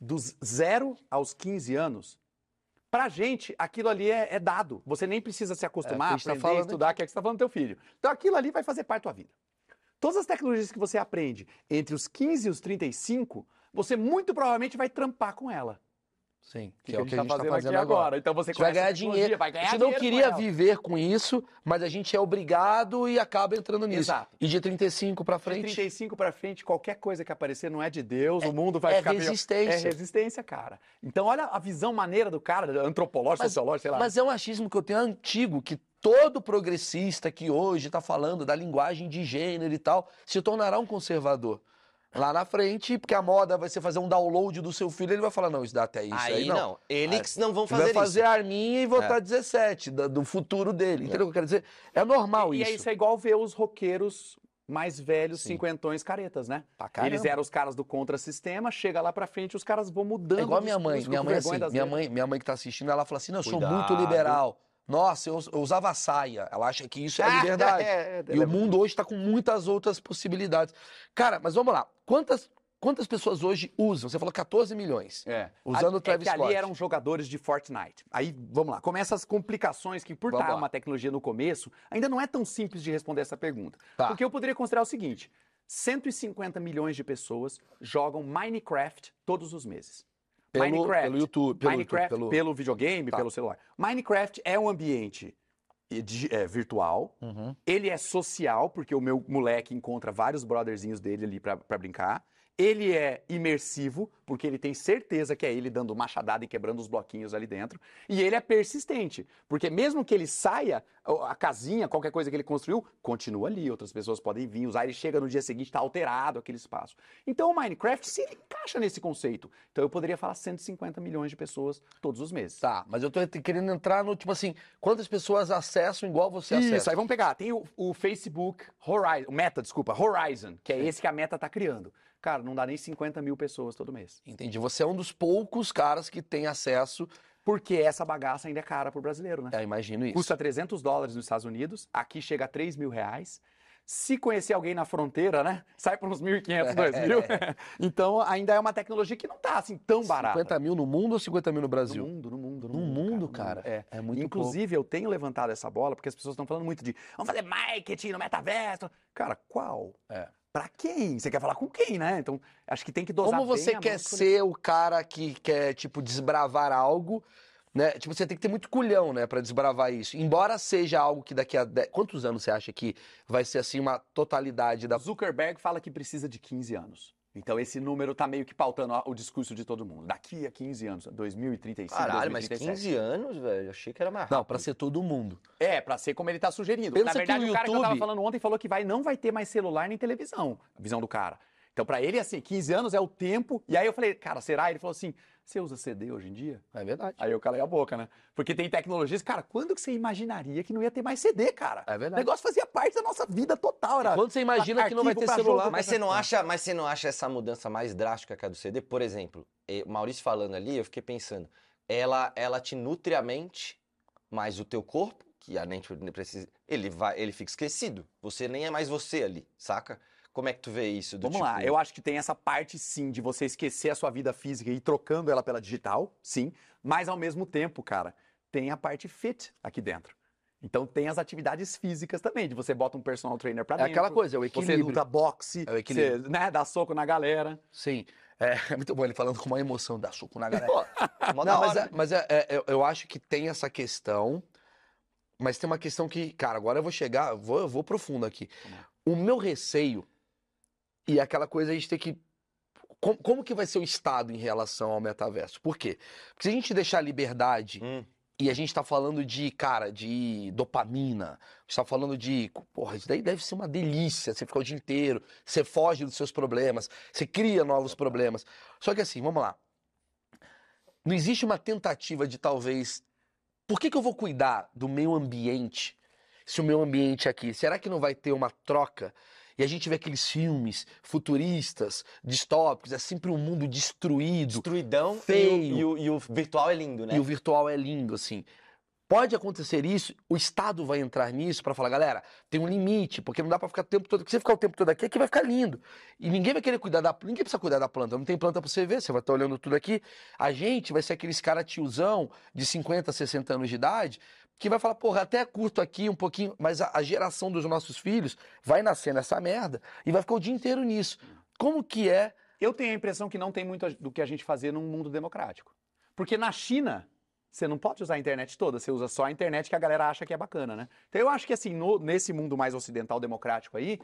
dos 0 aos 15 anos, Pra gente, aquilo ali é, é dado. Você nem precisa se acostumar, É, a tá aprender, falando estudar, que é que você está falando do teu filho. Então aquilo ali vai fazer parte da tua vida. Todas as tecnologias que você aprende entre os 15 e os 35, você muito provavelmente vai trampar com ela. Sim, Que, é o que a gente está fazendo, aqui agora. Então você gente vai ganhar dinheiro. Vai ganhar a gente não queria viver com isso, mas a gente é obrigado e acaba entrando nisso. Exato. E de 35 pra De frente. 35 pra frente, qualquer coisa que aparecer não é de Deus, o mundo vai é ficar meio- resistência. É resistência, cara. Então olha a visão maneira do cara, antropológico, sociológico, sei lá. Mas é um achismo que eu tenho antigo, que todo progressista que hoje está falando da linguagem de gênero e tal, se tornará um conservador. Lá na frente, porque a moda vai ser fazer um download do seu filho, ele vai falar, não, isso dá até isso aí, aí não. não. Eles não vão fazer vai fazer isso. a arminha e votar 17, da- do futuro dele. Entendeu o que eu quero dizer? É normal e isso. é isso é igual ver os roqueiros mais velhos, Sim. cinquentões caretas, né? Eles eram os caras do contra-sistema, chega lá pra frente, os caras vão mudando. É igual a minha mãe. Minha mãe, vergonha assim, das minha mãe, minha mãe que tá assistindo, ela fala assim: não, eu sou Cuidado. muito liberal. Nossa, eu, eu usava saia. Ela acha que isso é a liberdade. É, e o mundo hoje está com muitas outras possibilidades. Cara, mas vamos lá. Quantas, quantas pessoas hoje usam? Você falou 14 milhões. É. Usando o Travis é que ali Scott. eram jogadores de Fortnite. Aí, vamos lá, começa as complicações que, por Vamos estar lá. uma tecnologia no começo, ainda não é tão simples de responder essa pergunta. Tá. Porque eu poderia considerar o seguinte: 150 milhões de pessoas jogam Minecraft todos os meses. Pelo- Minecraft, pelo YouTube, pelo Minecraft, YouTube, pelo- pelo videogame, Tá. pelo celular. Minecraft é um ambiente é, virtual. Uhum. Ele é social, porque o meu moleque encontra vários brotherzinhos dele ali pra brincar. Ele é imersivo, porque ele tem certeza que é ele dando machadada e quebrando os bloquinhos ali dentro. E ele é persistente, porque mesmo que ele saia, a casinha, qualquer coisa que ele construiu, continua ali. Outras pessoas podem vir, usar. Ele chega no dia seguinte, está alterado aquele espaço. Então o Minecraft se encaixa nesse conceito. Então eu poderia falar 150 milhões de pessoas todos os meses. Tá, mas eu tô querendo entrar no, tipo assim, quantas pessoas acessam igual você Isso, acessa? aí vamos pegar. Tem o, o Facebook Horizon, o Meta, desculpa, Horizon, que é esse que a Meta tá criando. Cara, não dá nem 50 mil pessoas todo mês. Entendi. Você é um dos poucos caras que tem acesso. Porque essa bagaça ainda é cara pro brasileiro, né? É, imagino isso. Custa 300 dólares nos Estados Unidos, aqui chega a 3 mil reais. Se conhecer alguém na fronteira, né? Sai por uns 1.500, 2.000. então ainda é uma tecnologia que não tá assim tão barata. 50 mil no mundo ou 50 mil no No Brasil? mundo, no mundo, no, No mundo, cara. É. É muito Inclusive, eu tenho levantado essa bola porque as pessoas estão falando muito de vamos fazer marketing no metaverso. Cara, qual? É. Pra quem? Você quer falar com quem, né? Então, acho que tem que dosar Como você quer ser o cara que quer, tipo, desbravar algo, né? Tipo, você tem que ter muito culhão, né, pra desbravar isso. Embora seja algo que daqui a... Quantos anos você acha que vai ser, assim, uma totalidade da... Zuckerberg fala que precisa de 15 anos. Então esse número tá meio que pautando o discurso de todo mundo. Daqui a 15 anos, 2035, Caralho, mas 2037. 15 anos, velho. Achei que era mais Não, rápido. pra ser todo mundo. É, pra ser como ele tá sugerindo. Pensa Na verdade, que o o cara que eu tava YouTube- falando ontem falou que vai, não vai ter mais celular nem televisão. A visão do cara. Então, pra ele, assim, 15 anos é o tempo. E aí eu falei, cara, será? Ele falou assim: você usa CD hoje em dia? É verdade. Aí eu calei a boca, né? Porque tem tecnologias, cara, quando que você imaginaria que não ia ter mais CD, cara? É verdade. O negócio fazia parte da nossa vida total. Era Quando você imagina que não vai ter celular. jogo, Mas você não acha, mas você não acha essa mudança mais drástica que a do CD? Por exemplo, o Maurício falando ali, eu fiquei pensando, ela, ela te nutre a mente, mas o teu corpo, que a mente precisa, ele vai, ele fica esquecido. Você nem é mais você ali, saca? Como é que tu vê isso? Do Vamos tipo, lá, eu acho que tem essa parte sim de você esquecer a sua vida física e trocando ela pela digital, sim, mas ao mesmo tempo, cara, tem a parte fit aqui dentro. Então tem as atividades físicas também, de você bota um personal trainer pra É dentro. aquela coisa, é o Você equilíbrio. luta boxe, É o equilíbrio. você né, dá soco na galera. Sim. É, é muito bom ele falando com uma emoção, dá suco na galera. Não, mas, é, mas é- é- eu, eu acho que tem essa questão, mas tem uma questão que, cara, agora eu vou chegar, eu vou, eu vou profundo aqui. O meu receio, e aquela coisa a gente tem que. Como, como que vai ser o Estado em relação ao metaverso? Por quê? Porque se a gente deixar a liberdade Hum. e a gente tá falando de, cara, de dopamina, a gente tá falando de, porra, isso daí deve ser uma delícia, você ficar o dia inteiro, você foge dos seus problemas, você cria novos problemas. Só que assim, vamos lá. Não existe uma tentativa de talvez. Por que, que eu vou cuidar do meu ambiente se o meu ambiente aqui? Será que não vai ter uma troca? E a gente vê aqueles filmes futuristas, distópicos, é sempre um mundo destruído. Destruidão Feio. E, o, e o- e o virtual é lindo, né? E o virtual é lindo, assim. Pode acontecer isso, o Estado vai entrar nisso para falar, galera, tem um limite, porque não dá para ficar o tempo todo. Se você ficar o tempo todo aqui, aqui vai ficar lindo. E ninguém vai querer cuidar da ninguém precisa cuidar da planta. Não tem planta para você ver, você vai estar olhando tudo aqui. A gente vai ser aqueles cara tiozão de 50, 60 anos de idade que vai falar, porra, até curto aqui um pouquinho, mas a, a geração dos nossos filhos vai nascer nessa merda e vai ficar o dia inteiro nisso. Como que é? Eu tenho a impressão que não tem muito do que a gente fazer num mundo democrático. Porque na China, você não pode usar a internet toda, você usa só a internet que a galera acha que é bacana, né? Então eu acho que assim, no, nesse mundo mais ocidental democrático aí,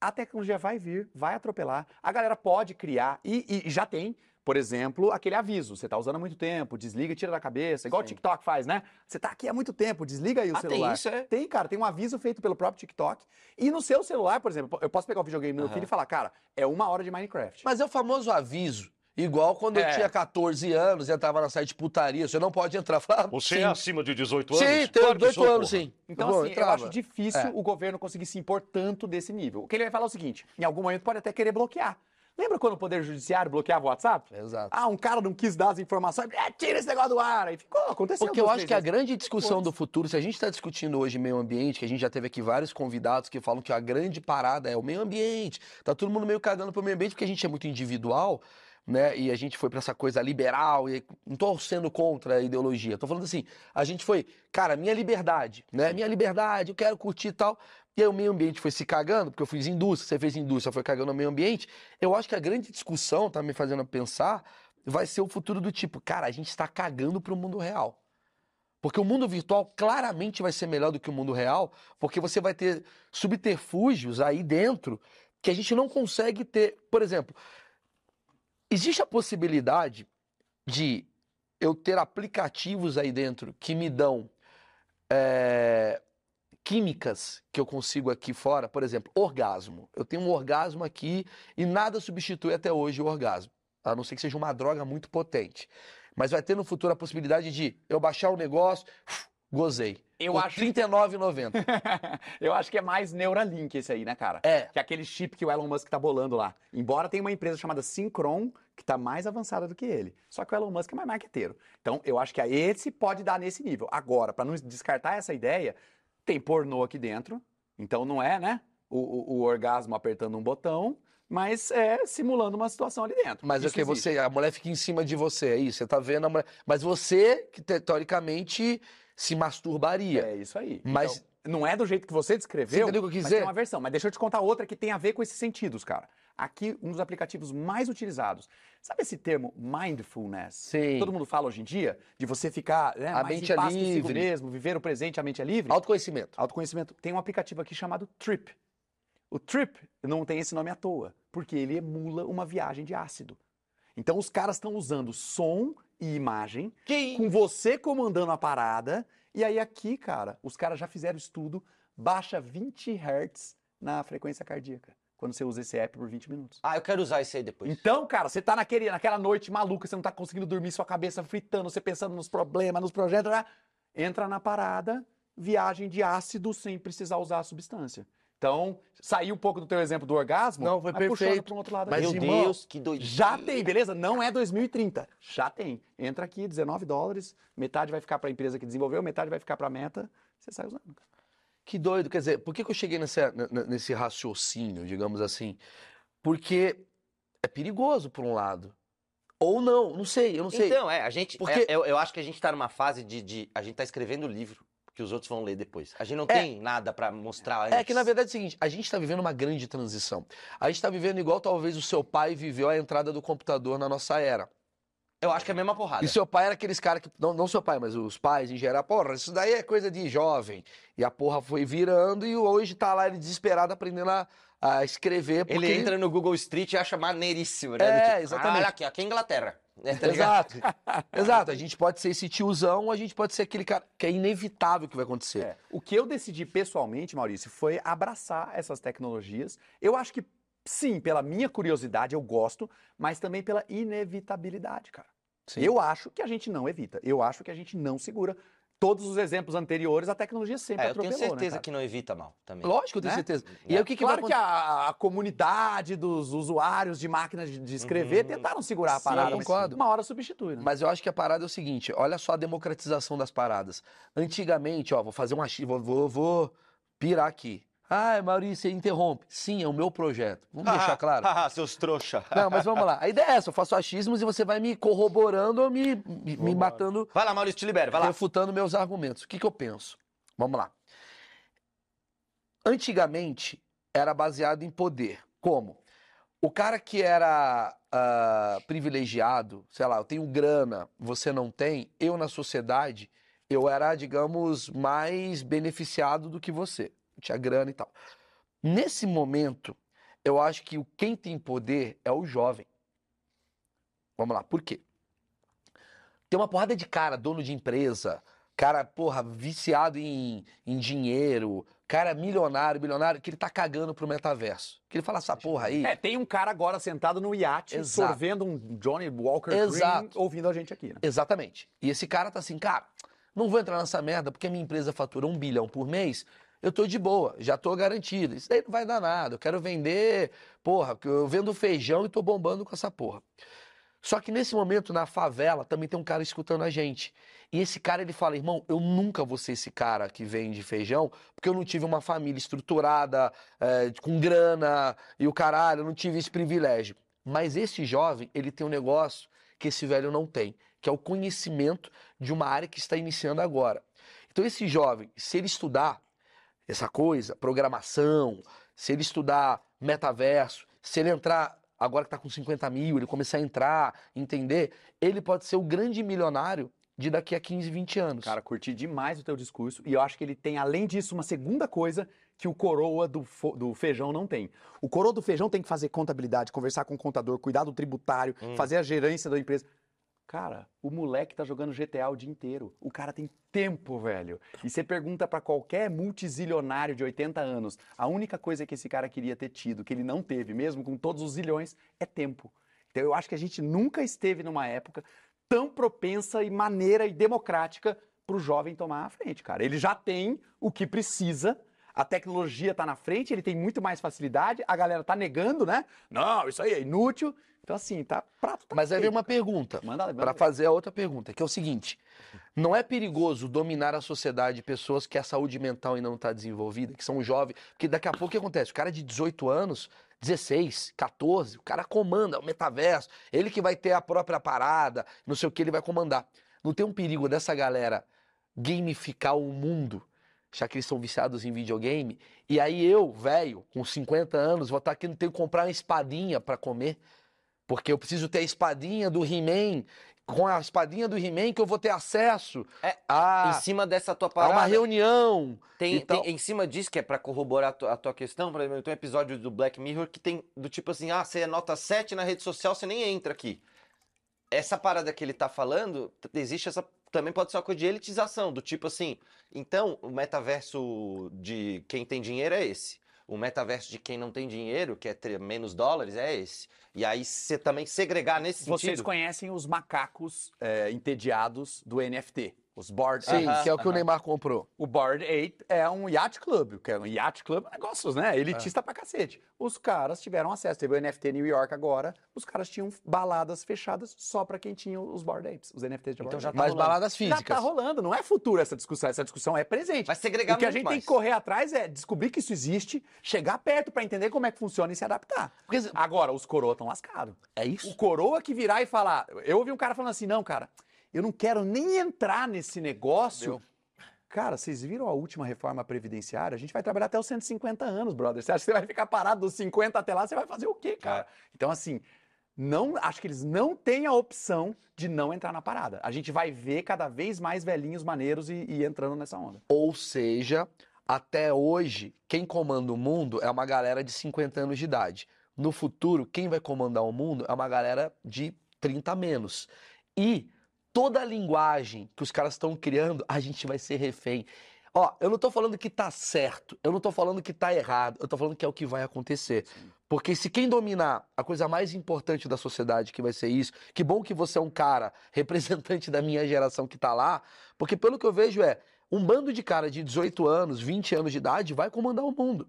a tecnologia vai vir, vai atropelar, a galera pode criar, e, e já tem, por exemplo, aquele aviso, você está usando há muito tempo, desliga e tira da cabeça, igual Sim. o TikTok faz, né? Você está aqui há muito tempo, desliga aí o ah, celular. Tem isso, é? Tem, cara, tem um aviso feito pelo próprio TikTok. E no seu celular, por exemplo, eu posso pegar o videogame do meu filho e falar, cara, é uma hora de Minecraft. Mas é o famoso aviso. Igual quando é. eu tinha 14 anos e entrava na site de putaria, você não pode entrar. Falava, você é sim. é acima de 18 anos? Sim, tenho 18 anos, sim. Então, Bom, assim, eu acho difícil é. o governo conseguir se impor tanto desse nível. O que ele vai falar é o seguinte: em algum momento pode até querer bloquear. Lembra quando o Poder Judiciário bloqueava o WhatsApp? Exato. Ah, um cara não quis dar as informações, é, tira esse negócio do ar. E ficou, aconteceu. Porque eu acho que a grande discussão do futuro, se a gente está discutindo hoje meio ambiente, que a gente já teve aqui vários convidados que falam que a grande parada é o meio ambiente. Tá todo mundo meio cagando pro meio ambiente porque a gente é muito individual né? E a gente foi para essa coisa liberal, e não tô sendo contra a ideologia, tô falando assim, a gente foi, cara, minha liberdade, né? Minha liberdade, eu quero curtir e tal. E aí o meio ambiente foi se cagando, porque eu fiz indústria, você fez indústria, foi cagando o meio ambiente. Eu acho que a grande discussão, tá me fazendo pensar, vai ser o futuro do tipo, cara, a gente está cagando pro mundo real. Porque o mundo virtual claramente vai ser melhor do que o mundo real, porque você vai ter subterfúgios aí dentro que a gente não consegue ter. Por exemplo, Existe a possibilidade de eu ter aplicativos aí dentro que me dão é, químicas que eu consigo aqui fora, por exemplo, orgasmo. Eu tenho um orgasmo aqui e nada substitui até hoje o orgasmo, a não ser que seja uma droga muito potente. Mas vai ter no futuro a possibilidade de eu baixar o negócio, gozei. Eu acho. R$39,90. eu acho que é mais Neuralink esse aí, né, cara? É. Que é aquele chip que o Elon Musk tá bolando lá. Embora tenha uma empresa chamada Synchron que tá mais avançada do que ele. Só que o Elon Musk é mais marqueteiro. Então, eu acho que a esse pode dar nesse nível. Agora, para não descartar essa ideia, tem pornô aqui dentro. Então, não é, né? O, o, o orgasmo apertando um botão mas é simulando uma situação ali dentro. Mas é o que você, a mulher fica em cima de você, é isso, você tá vendo a mulher, mas você que teoricamente se masturbaria. É isso aí. Mas então, não é do jeito que você descreveu, você que eu quis dizer? uma versão. Mas deixa eu te contar outra que tem a ver com esses sentidos, cara. Aqui, um dos aplicativos mais utilizados. Sabe esse termo mindfulness? Sim. Todo mundo fala hoje em dia de você ficar né, a mente é livre. mesmo, viver o presente, a mente é livre. Autoconhecimento. Autoconhecimento. Tem um aplicativo aqui chamado Trip. O Trip não tem esse nome à toa, porque ele emula uma viagem de ácido. Então os caras estão usando som e imagem, que... com você comandando a parada. E aí aqui, cara, os caras já fizeram estudo, baixa 20 Hz na frequência cardíaca. Quando você usa esse app por 20 minutos. Ah, eu quero usar esse aí depois. Então, cara, você tá naquele, naquela noite maluca, você não tá conseguindo dormir, sua cabeça fritando, você pensando nos problemas, nos projetos, né? entra na parada, viagem de ácido sem precisar usar a substância. Então, saiu um pouco do teu exemplo do orgasmo. Não, foi perfeito. Para um outro lado Mas, meu irmão, Deus, que doido. Já tem, beleza? Não é 2030. Já tem. Entra aqui, 19 dólares. Metade vai ficar para a empresa que desenvolveu, metade vai ficar para a meta. Você sai usando. Que doido. Quer dizer, por que, que eu cheguei nesse, nesse raciocínio, digamos assim? Porque é perigoso, por um lado. Ou não, não sei, eu não sei. Então, é, a gente. Porque... É, eu, eu acho que a gente está numa fase de, de. A gente está escrevendo livro que os outros vão ler depois. A gente não é, tem nada para mostrar antes. É que na verdade é o seguinte, a gente está vivendo uma grande transição. A gente está vivendo igual talvez o seu pai viveu a entrada do computador na nossa era. Eu acho que é a mesma porrada. E seu pai era aqueles caras que. Não, não seu pai, mas os pais em geral, porra, isso daí é coisa de jovem. E a porra foi virando e hoje tá lá ele desesperado aprendendo a, a escrever. Porque... Ele entra no Google Street e acha maneiríssimo, né? É, tipo, exatamente. Ah, olha aqui, aqui é Inglaterra. É, tá Exato. Exato. A gente pode ser esse tiozão, ou a gente pode ser aquele cara que é inevitável que vai acontecer. É. O que eu decidi pessoalmente, Maurício, foi abraçar essas tecnologias. Eu acho que, sim, pela minha curiosidade, eu gosto, mas também pela inevitabilidade, cara. Sim. Eu acho que a gente não evita. Eu acho que a gente não segura todos os exemplos anteriores, a tecnologia sempre É, eu tenho atropelou, certeza né, que não evita mal também. Lógico, eu tenho Né? certeza. E É. aí o que, que claro vai que a, a comunidade dos usuários de máquinas de, escrever Uhum. tentaram segurar a Sim, parada, eu mas concordo. uma hora substitui, né? Mas eu acho que a parada é o seguinte, olha só a democratização das paradas. Antigamente, ó, vou fazer uma vou, vou, vou pirar aqui. Ah, Maurício, interrompe. Sim, é o meu projeto. Vamos deixar claro. Haha, seus trouxa. Não, mas vamos lá. A ideia é essa, eu faço achismos e você vai me corroborando ou me, me, me matando, Vai lá, Maurício, te libera, vai lá. refutando meus argumentos. O que, que eu penso? Vamos lá. Antigamente era baseado em poder. Como? O cara que era ah, privilegiado, sei lá, eu tenho grana, você não tem, eu na sociedade, eu era, digamos, mais beneficiado do que você. Tinha grana e tal. Nesse momento, eu acho que quem tem poder é o jovem. Vamos lá, por quê? Tem uma porrada de cara, dono de empresa, cara, porra, viciado em, em dinheiro, cara milionário, bilionário, que ele tá cagando pro metaverso. Que ele fala essa porra aí. É, tem um cara agora sentado no iate, Exato. sorvendo um Johnny Walker Exato. Green, ouvindo a gente aqui, né? Exatamente. E esse cara tá assim, cara, não vou entrar nessa merda porque a minha empresa fatura um bilhão por mês. Eu tô de boa, já tô garantido. Isso daí não vai dar nada. Eu quero vender, porra, eu vendo feijão e tô bombando com essa porra. Só que nesse momento, na favela, também tem um cara escutando a gente. E esse cara, ele fala, irmão, eu nunca vou ser esse cara que vende feijão, porque eu não tive uma família estruturada, é, com grana e o caralho, eu não tive esse privilégio. Mas esse jovem, ele tem um negócio que esse velho não tem, que é o conhecimento de uma área que está iniciando agora. Então esse jovem, se ele estudar essa coisa, programação, se ele estudar metaverso, se ele entrar, agora que está com 50 mil, ele começar a entrar, entender, ele pode ser o grande milionário de daqui a 15, 20 anos. Cara, curti demais o teu discurso e eu acho que ele tem, além disso, uma segunda coisa que o coroa do, do feijão não tem. O coroa do feijão tem que fazer contabilidade, conversar com o contador, cuidar do tributário, Hum. fazer a gerência da empresa. Cara, o moleque tá jogando GTA o dia inteiro. O cara tem tempo, velho. E você pergunta pra qualquer multizilionário de 80 anos, a única coisa que esse cara queria ter tido, que ele não teve, mesmo com todos os zilhões, é tempo. Então eu acho que a gente nunca esteve numa época tão propensa e maneira e democrática pro jovem tomar a frente, cara. Ele já tem o que precisa, a tecnologia tá na frente, ele tem muito mais facilidade, a galera tá negando, né? Não, isso aí é inútil. Então assim, tá prato tá Mas aí vem uma pergunta. Para fazer a outra pergunta, que é o seguinte: não é perigoso dominar a sociedade de pessoas que a saúde mental ainda não está desenvolvida, que são jovens? Porque daqui a pouco o que acontece? O cara de 18 anos, 16, 14, o cara comanda o metaverso, ele que vai ter a própria parada, não sei o que, ele vai comandar. Não tem um perigo dessa galera gamificar o mundo? Já que eles são viciados em videogame, e aí eu, velho, com 50 anos, vou estar aqui, não tenho que comprar uma espadinha para comer. Porque eu preciso ter a espadinha do He-Man. Com a espadinha do He-Man que eu vou ter acesso É, a, em cima dessa tua a parada. uma reunião. Tem, tem- em cima disso, que é pra corroborar a tua, a tua questão, por exemplo, tem um episódio do Black Mirror que tem do tipo assim, ah, você é nota 7 na rede social, você nem entra aqui. Essa parada que ele tá falando, existe essa. Também pode ser uma coisa de elitização, do tipo assim, então o metaverso de quem tem dinheiro é esse. O metaverso de quem não tem dinheiro, que é ter menos dólares, é esse. E aí você também segregar nesse Vocês sentido. conhecem os macacos é, entediados do NFT, os Board Sim, Apes. que é o que o Aham. Neymar comprou. O Board Ape é um yacht club, que é um yacht club, negócios, né? Elitista pra cacete. Os caras tiveram acesso, teve o NFT New York agora, os caras tinham baladas fechadas só pra quem tinha os Board Apes, os NFTs de Então Board já Apes. tá Mas rolando. baladas Já físicas. tá rolando, não é futuro essa discussão, essa discussão é presente. Vai segregar o que a gente tem mais. que correr atrás é descobrir que isso existe, chegar perto pra entender como é que funciona e se adaptar. Porque- Agora, os coroas estão lascados. É O isso? coroa que virar e falar. Eu ouvi um cara falando assim: não, cara, eu não quero nem entrar nesse negócio. Meu. Cara, vocês viram a última reforma previdenciária? A gente vai trabalhar até os 150 anos, brother. Você acha que você vai ficar parado dos 50 até lá? Você vai fazer o quê, cara? Então, assim, não, acho que eles não têm a opção de não entrar na parada. A gente vai ver cada vez mais velhinhos maneiros e, e entrando nessa onda. Ou seja, até hoje, quem comanda o mundo é uma galera de 50 anos de idade. No futuro, quem vai comandar o mundo é uma galera de 30 a menos. E toda a linguagem que os caras estão criando, a gente vai ser refém. Ó, eu não tô falando que tá certo, eu não tô falando que tá errado, eu tô falando que é o que vai acontecer. Sim. Porque se quem dominar a coisa mais importante da sociedade, que vai ser isso, que bom que você é um cara representante da minha geração que tá lá, porque pelo que eu vejo é, um bando de cara de 18 anos, 20 anos de idade vai comandar o mundo.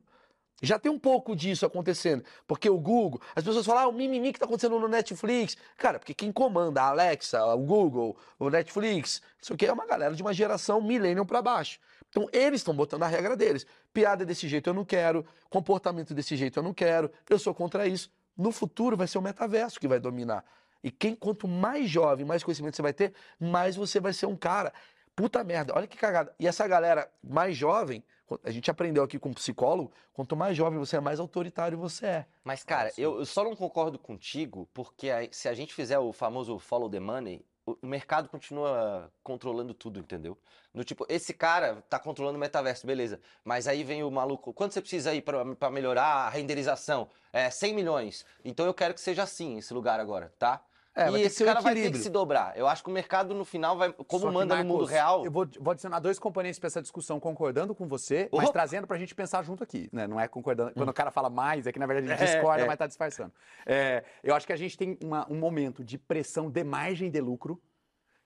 Já tem um pouco disso acontecendo. Porque o Google, as pessoas falam, ah, o mimimi que tá acontecendo no Netflix. Cara, porque quem comanda a Alexa, o Google, o Netflix, isso aqui é uma galera de uma geração millennium para baixo. Então eles estão botando a regra deles. Piada desse jeito eu não quero, comportamento desse jeito eu não quero, eu sou contra isso. No futuro vai ser o metaverso que vai dominar. E quem quanto mais jovem, mais conhecimento você vai ter, mais você vai ser um cara. Puta merda, olha que cagada. E essa galera mais jovem, a gente aprendeu aqui com um psicólogo, quanto mais jovem você é, mais autoritário você é. Mas, cara, eu, eu, só não concordo contigo, porque a, se a gente fizer o famoso follow the money, o, o mercado continua controlando tudo, entendeu? No tipo, esse cara tá controlando o metaverso, beleza. Mas aí vem o maluco, quanto você precisa aí para melhorar a renderização? É 100 milhões. Então eu quero que seja assim esse lugar agora, tá? É, e esse cara vai ter que se dobrar. Eu acho que o mercado no final vai, como Só manda Marcos, no mundo real. Eu vou, vou adicionar dois componentes para essa discussão, concordando com você, mas trazendo para a gente pensar junto aqui, né? Não é concordando. Hum. Quando o cara fala mais, é que na verdade a gente é, discorda, é. mas está disfarçando. É, eu acho que a gente tem uma, um momento de pressão de margem de lucro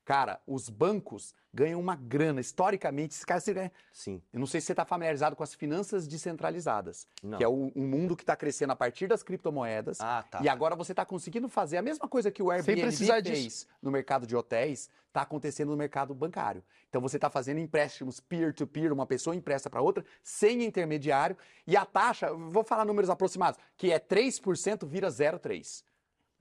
Cara, os bancos ganham uma grana. Historicamente, esse cara se ganha. Sim. Eu não sei se você está familiarizado com as finanças descentralizadas, não. que é um, um mundo que está crescendo a partir das criptomoedas. Ah, tá. E agora você está conseguindo fazer a mesma coisa que o Airbnb fez disso. no mercado de hotéis, está acontecendo no mercado bancário. Então você está fazendo empréstimos peer-to-peer, -peer, uma pessoa empresta para outra, sem intermediário, e a taxa, vou falar números aproximados, que é 3% vira 0,3%.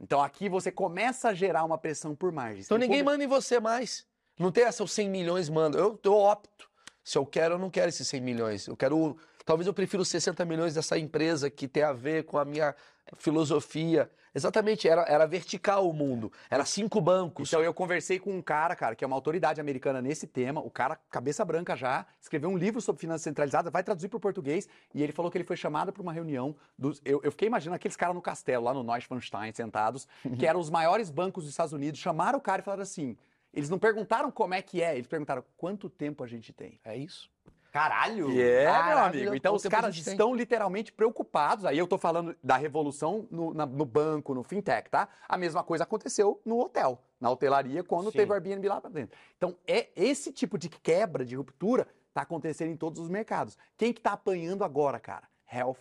Então aqui você começa a gerar uma pressão por margens. Então ninguém manda em você mais. Não tem essa, os 100 milhões manda. Eu, eu opto. Se eu quero, eu não quero esses 100 milhões. Eu quero. Talvez eu prefira os 60 milhões dessa empresa que tem a ver com a minha filosofia. Exatamente, era, era vertical o mundo. Era cinco bancos. Então eu conversei com um cara, cara, que é uma autoridade americana nesse tema. O cara, cabeça branca já, escreveu um livro sobre finanças centralizadas, vai traduzir para o português. E ele falou que ele foi chamado para uma reunião. Dos, eu, eu fiquei imaginando aqueles caras no castelo, lá no Neuschwanstein, sentados, que eram os maiores bancos dos Estados Unidos. Chamaram o cara e falaram assim: eles não perguntaram como é que é, eles perguntaram quanto tempo a gente tem. É isso. Caralho! É, meu amigo. Então os caras estão literalmente preocupados. Aí eu tô falando da revolução no, na, no, banco, no fintech, tá? A mesma coisa aconteceu no hotel, na hotelaria, quando Sim. teve o Airbnb lá pra dentro. Então é esse tipo de quebra, de ruptura, tá acontecendo em todos os mercados. Quem que tá apanhando agora, cara? Health,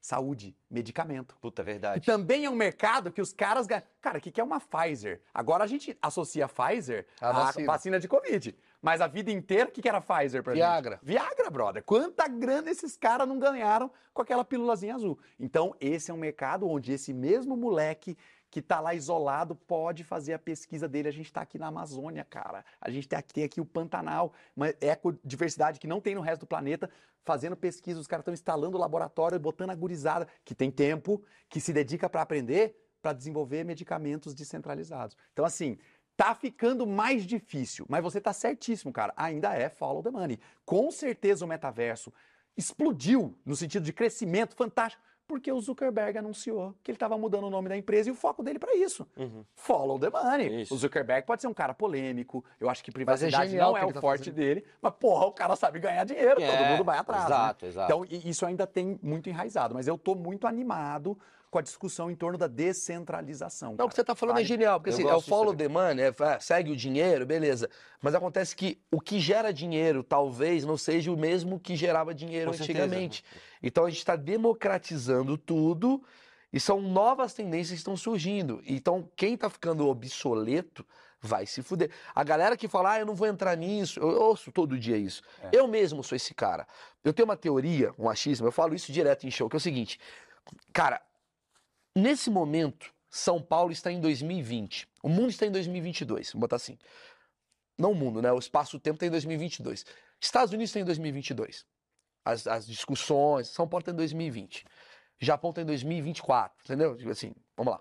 saúde, medicamento. Puta, verdade. E também é um mercado que os caras. Cara, o que, que é uma Pfizer? Agora a gente associa a Pfizer à vacina. vacina de Covid. Mas a vida inteira, o que, que era Pfizer pra Viagra. gente? Viagra, brother. Quanta grana esses caras não ganharam com aquela pílulazinha azul? Então, esse é um mercado onde esse mesmo moleque que está lá isolado pode fazer a pesquisa dele. A gente está aqui na Amazônia, cara. A gente tem aqui, tem aqui o Pantanal, uma ecodiversidade que não tem no resto do planeta, fazendo pesquisa. Os caras estão instalando laboratório, botando a gurizada, que tem tempo, que se dedica para aprender, para desenvolver medicamentos descentralizados. Então, assim, Tá ficando mais difícil, mas você tá certíssimo, cara. Ainda é follow the money. Com certeza o metaverso explodiu no sentido de crescimento fantástico porque o Zuckerberg anunciou que ele estava mudando o nome da empresa e o foco dele para isso. Uhum. Follow the money. Isso. O Zuckerberg pode ser um cara polêmico, eu acho que é privacidade é não é o tá forte fazendo. dele, mas porra, o cara sabe ganhar dinheiro, é, todo mundo vai atrás. Exato, né? exato. Então isso ainda tem muito enraizado, mas eu tô muito animado com a discussão em torno da descentralização. Não, o que você está falando é genial, porque assim, é o follow the money, é, é, segue o dinheiro, beleza. Mas acontece que o que gera dinheiro talvez não seja o mesmo que gerava dinheiro com antigamente. Certeza. Então a gente está democratizando tudo e são novas tendências que estão surgindo. Então quem está ficando obsoleto vai se fuder. A galera que fala, ah, eu não vou entrar nisso, eu ouço todo dia isso. É. Eu mesmo sou esse cara. Eu tenho uma teoria, um achismo, eu falo isso direto em show, que é o seguinte. Cara, Nesse momento, São Paulo está em 2020. O mundo está em 2022, vamos botar assim. Não o mundo, né? O espaço-tempo está em 2022. Estados Unidos está em 2022. As, as discussões, São Paulo está em 2020. Japão está em 2024, entendeu? Tipo assim, vamos lá.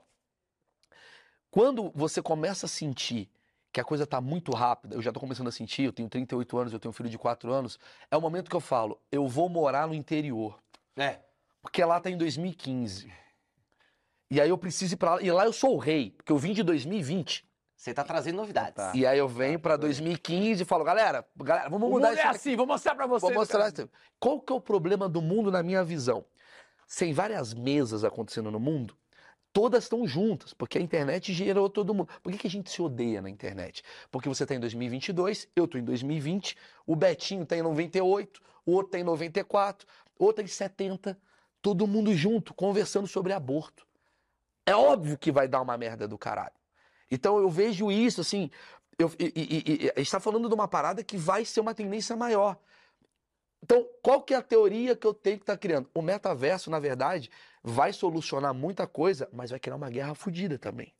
Quando você começa a sentir que a coisa está muito rápida, eu já estou começando a sentir, eu tenho 38 anos, eu tenho um filho de 4 anos, é o momento que eu falo, eu vou morar no interior. É. Porque lá está em 2015. E aí eu preciso ir pra lá. E lá eu sou o rei, porque eu vim de 2020. Você tá trazendo novidades. Tá. E aí eu venho pra 2015 e falo, galera, galera, vamos mudar mundo isso é aqui. assim, vou mostrar pra você. Vou mostrar. cara. Qual que é o problema do mundo na minha visão? Sem várias mesas acontecendo no mundo, todas estão juntas, porque a internet gerou todo mundo. Por que, que a gente se odeia na internet? Porque você está em 2022, eu estou em 2020, o Betinho está em 98, o outro está em 94, outro em 70, todo mundo junto, conversando sobre aborto. É óbvio que vai dar uma merda do caralho. Então eu vejo isso assim. eu- e- e- e- a gente está falando de uma parada que vai ser uma tendência maior. Então, qual que é a teoria que eu tenho que estar criando? O metaverso, na verdade, vai solucionar muita coisa, mas vai criar uma guerra fodida também.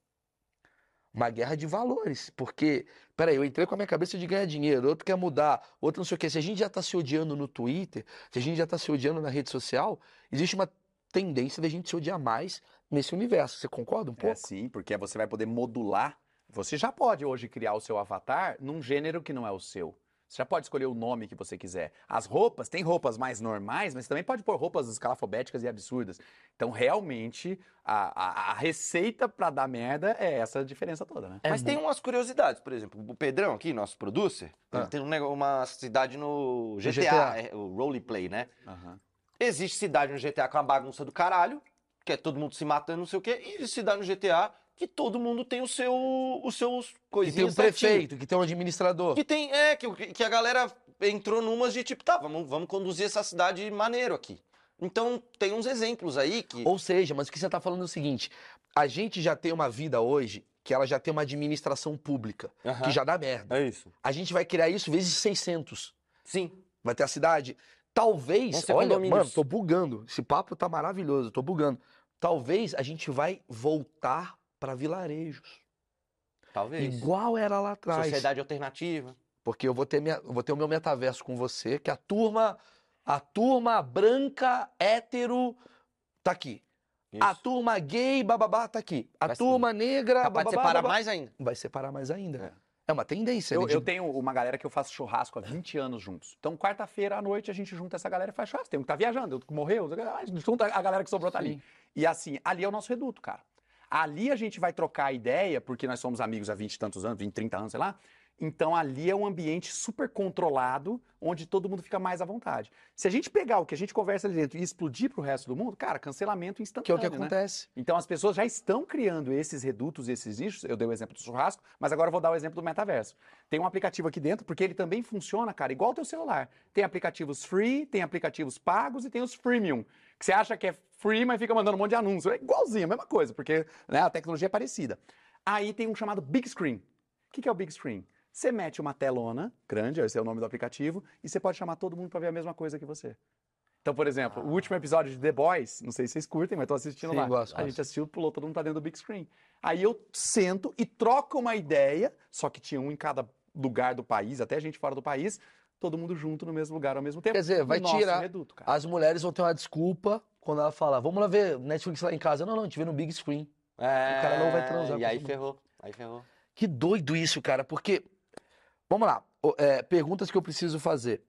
Uma guerra de valores. Porque, peraí, eu entrei com a minha cabeça de ganhar dinheiro, outro quer mudar, outro não sei o quê. Se a gente já está se odiando no Twitter, se a gente já está se odiando na rede social, existe uma tendência da gente se odiar mais nesse universo. Você concorda um pouco? É sim, porque você vai poder modular. Você já pode hoje criar o seu avatar num gênero que não é o seu. Você já pode escolher o nome que você quiser. As roupas, tem roupas mais normais, mas também pode pôr roupas escalafobéticas e absurdas. Então, realmente, a, a- a receita pra dar merda é essa diferença toda, né? É Mas tem umas curiosidades, por exemplo, o Pedrão aqui, nosso producer, Ah. ele tem um negócio- uma cidade no GTA, GTA. é, o roleplay, né? Aham. Existe cidade no GTA com a bagunça do caralho, que é todo mundo se matando, não sei o quê, e existe cidade no GTA que todo mundo tem o seu, os seus Que tem coisinhas um prefeito, que tem um administrador. Que tem, é, que, que a galera entrou numas de tipo, tá, vamos, vamos conduzir essa cidade maneiro aqui. Então, tem uns exemplos aí que... Ou seja, mas o que você está falando é o seguinte: a gente já tem uma vida hoje que ela já tem uma administração pública, Aham. que já dá merda. É isso. A gente vai criar isso vezes 600. Sim. Vai ter a cidade. Talvez, olha, mano, tô bugando. Esse papo tá maravilhoso, tô bugando. Talvez a gente vai voltar para vilarejos. Talvez. Igual era lá atrás. Sociedade alternativa. Porque eu vou ter, minha, eu vou ter o meu metaverso com você, que a turma, a turma branca, hétero, tá aqui. A Isso. turma gay, bababá, tá aqui. A Vai ser- turma negra, Capaz bababá, separar babá. mais ainda. Vai separar mais ainda. É, uma tendência. Eu, né, de- eu tenho uma galera que eu faço churrasco há 20 anos juntos. Então, quarta-feira à noite, a gente junta essa galera e faz churrasco. Tem um que tá viajando, outro que morreu, a junta a galera que sobrou tá ali. E assim, ali é o nosso reduto, cara. Ali a gente vai trocar ideia, porque nós somos amigos há 20 e tantos anos, 20, 30 anos, sei lá. Então ali é um ambiente super controlado, onde todo mundo fica mais à vontade. Se a gente pegar o que a gente conversa ali dentro e explodir pro resto do mundo, cara, cancelamento Que é instantâneo. o que né? acontece. Então as pessoas já estão criando esses redutos, esses nichos. Eu dei o exemplo do churrasco, mas agora eu vou dar o exemplo do metaverso. Tem um aplicativo aqui dentro, porque ele também funciona, cara, igual o teu celular. Tem aplicativos free, tem aplicativos pagos e tem os freemium. Que você acha que é free, mas fica mandando um monte de anúncio. É igualzinho, a mesma coisa, porque né, a tecnologia é parecida. Aí tem um chamado Big Screen. O que que é o Big Screen? Você mete uma telona grande, esse é o nome do aplicativo, e você pode chamar todo mundo para ver a mesma coisa que você. Então, por exemplo, o último episódio de The Boys, não sei se vocês curtem, mas tô assistindo Sim, lá. gosto, a gosto. gente assistiu, pulou, todo mundo tá dentro do Big Screen. Aí eu sento e troco uma ideia, só que tinha um em cada lugar do país, até gente fora do país, todo mundo junto no mesmo lugar ao mesmo tempo. Quer dizer, vai nosso tirar- reduto, cara. As mulheres vão ter uma desculpa quando ela falar, vamos lá ver Netflix lá em casa. Não, não, a gente vê no big screen. É, cara não vai transar E aí ferrou. Aí ferrou. Que doido isso, cara, porque. Vamos lá, o- é, perguntas que eu preciso fazer.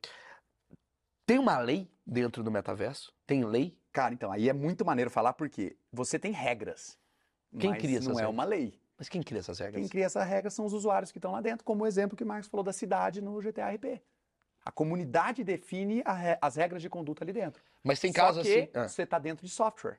Tem uma lei dentro do metaverso? Tem lei? Cara, então, aí é muito maneiro falar porque você tem regras. Quem mas cria essas não é regras? uma lei. Mas quem cria essas regras? Quem cria essa regra são os usuários que estão lá dentro, como o exemplo que o Marcos falou da cidade no GTA RP. A comunidade define a as regras de conduta ali dentro. Mas tem casos assim. ah. você está dentro de software.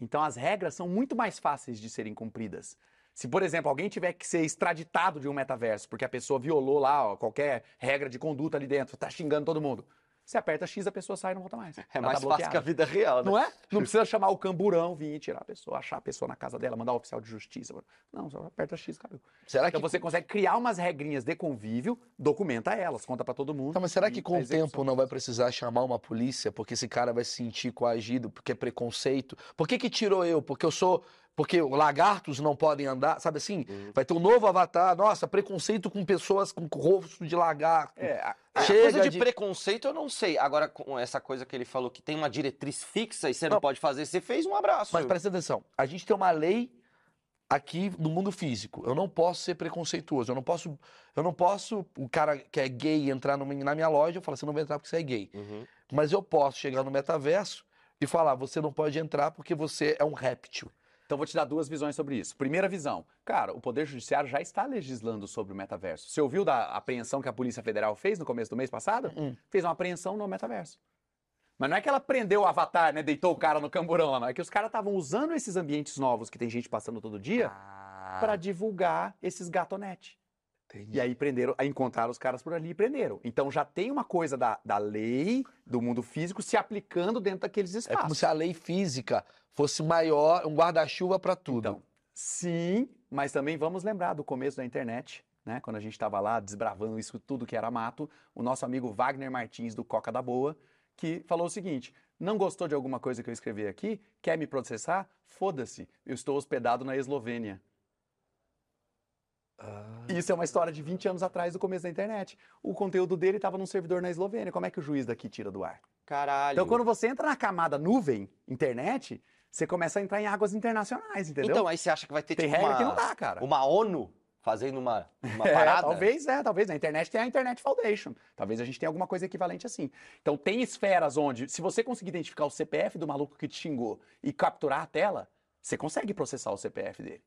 Então as regras são muito mais fáceis de serem cumpridas. Se, por exemplo, alguém tiver que ser extraditado de um metaverso porque a pessoa violou lá ó, qualquer regra de conduta ali dentro, tá xingando todo mundo, você aperta X, a pessoa sai e não volta mais. É Ela mais tá fácil que a vida real, né? Não é? Não precisa chamar o camburão, vir e tirar a pessoa, achar a pessoa na casa dela, mandar o oficial de justiça. Não, só aperta X, caiu. Será Então que. você consegue criar umas regrinhas de convívio, documenta elas, conta pra todo mundo. Tá, mas será que com a o tempo não vai precisar chamar uma polícia porque esse cara vai se sentir coagido, porque é preconceito? Por que que tirou eu? Porque eu sou. Porque lagartos não podem andar, sabe assim? Uhum. Vai ter um novo avatar. Nossa, preconceito com pessoas com rosto de lagarto. É, a- Chega coisa de, de- preconceito eu não sei. Agora, com essa coisa que ele falou que tem uma diretriz fixa e você não, Não. pode fazer, você fez um abraço. Mas presta atenção, a gente tem uma lei aqui no mundo físico. Eu não posso ser preconceituoso. Eu não posso. Eu não posso. O cara que é gay entrar no- na minha loja, eu falo, você não vai entrar porque você é gay. Uhum. Mas eu posso chegar no metaverso e falar, você não pode entrar porque você é um réptil. Então vou te dar duas visões sobre isso. Primeira visão, cara, o Poder Judiciário já está legislando sobre o metaverso. Você ouviu da apreensão que a Polícia Federal fez no começo do mês passado? Hum. Fez uma apreensão no metaverso. Mas não é que ela prendeu o avatar, né? Deitou o cara no camburão lá, não. É que os caras estavam usando esses ambientes novos que tem gente passando todo dia Ah, para divulgar esses gatonete. entendi. E aí prenderam, aí encontraram os caras por ali e prenderam. Então já tem uma coisa da, da lei do mundo físico se aplicando dentro daqueles É espaços. como se a lei física fosse maior, um guarda-chuva para tudo. Então, sim, mas também vamos lembrar do começo da internet, né? Quando a gente estava lá desbravando isso tudo que era mato, o nosso amigo Wagner Martins do Coca da Boa, que falou o seguinte: não gostou de alguma coisa que eu escrevi aqui? Quer me processar? Foda-se, eu estou hospedado na Eslovênia. Ah, Isso é uma história de 20 anos atrás do começo da internet. O conteúdo dele estava num servidor na Eslovênia. Como é que o juiz daqui tira do ar? Caralho. Então, quando você entra na camada nuvem, internet, você começa a entrar em águas internacionais, entendeu? Então, aí você acha que vai ter Tem tipo regra uma, que não dá, cara. uma ONU fazendo uma, uma É, parada? talvez, é, talvez. Na internet tem a Internet Foundation. Talvez a gente tenha alguma coisa equivalente assim. Então, tem esferas onde, se você conseguir identificar o CPF do maluco que te xingou e capturar a tela, você consegue processar o CPF dele.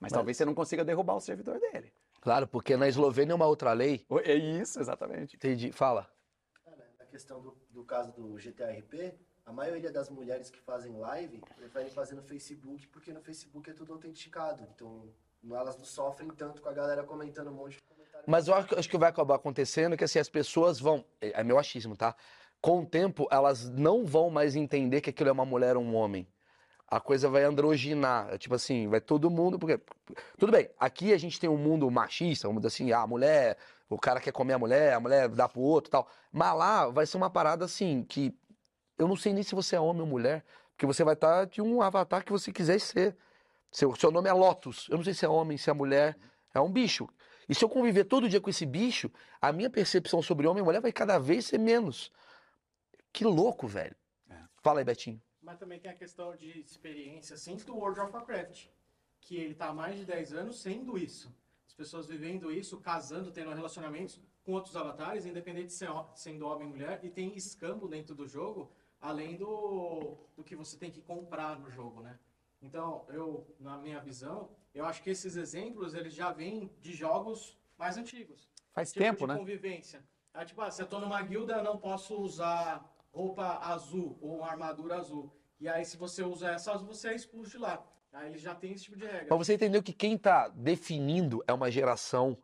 Mas, Mas- talvez você não consiga derrubar o servidor dele. Claro, porque na Eslovênia é uma outra lei. É isso, exatamente. Entendi. Fala. Na questão do, do caso do GTRP, a maioria das mulheres que fazem live preferem fazer no Facebook, porque no Facebook é tudo autenticado. Então, elas não sofrem tanto com a galera comentando um monte de comentário. Mas eu acho, que- vai acabar acontecendo que assim, as pessoas vão. É é meu achismo, tá? Com o tempo, elas não vão mais entender que aquilo é uma mulher ou um homem. A coisa vai androginar. É Tipo assim, vai todo mundo. Porque. Tudo bem, aqui a gente tem um mundo machista, vamos dizer assim, ah, a mulher, o cara quer comer a mulher, a mulher dá pro outro tal. Mas lá vai ser uma parada assim, que eu não sei nem se você é homem ou mulher, porque você vai estar de um avatar que você quiser ser. Seu, seu nome é Lotus. Eu não sei se é homem, se é mulher. É um bicho. E se eu conviver todo dia com esse bicho, a minha percepção sobre homem e mulher vai cada vez ser menos. Que louco, velho. É. Fala aí, Betinho. Mas também tem a questão de experiência, assim, do World of Warcraft. Que ele tá há mais de 10 anos sendo isso. As pessoas vivendo isso, casando, tendo relacionamentos com outros avatares, independente de ser, sendo homem ou mulher. E tem escambo dentro do jogo, além do, do que você tem que comprar no jogo, né? Então, eu, na minha visão, eu acho que esses exemplos, eles já vêm de jogos mais antigos Faz tipo tempo, de né? convivência. Ah, tipo, ah, se eu tô numa guilda, não posso usar roupa azul ou armadura azul. E aí, se você usa essa azul, você é expulso de lá. Aí ele já tem esse tipo de regra. Mas você entendeu que quem tá definindo é uma geração.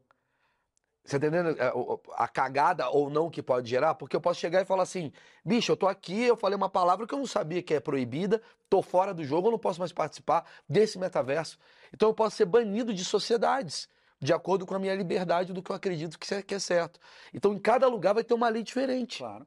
Você tá entendendo é, a cagada ou não que pode gerar? Porque eu posso chegar e falar assim: bicho, eu tô aqui, eu falei uma palavra que eu não sabia que é proibida, tô fora do jogo, eu não posso mais participar desse metaverso. Então eu posso ser banido de sociedades, de acordo com a minha liberdade do que eu acredito que é certo. Então em cada lugar vai ter uma lei diferente. Claro.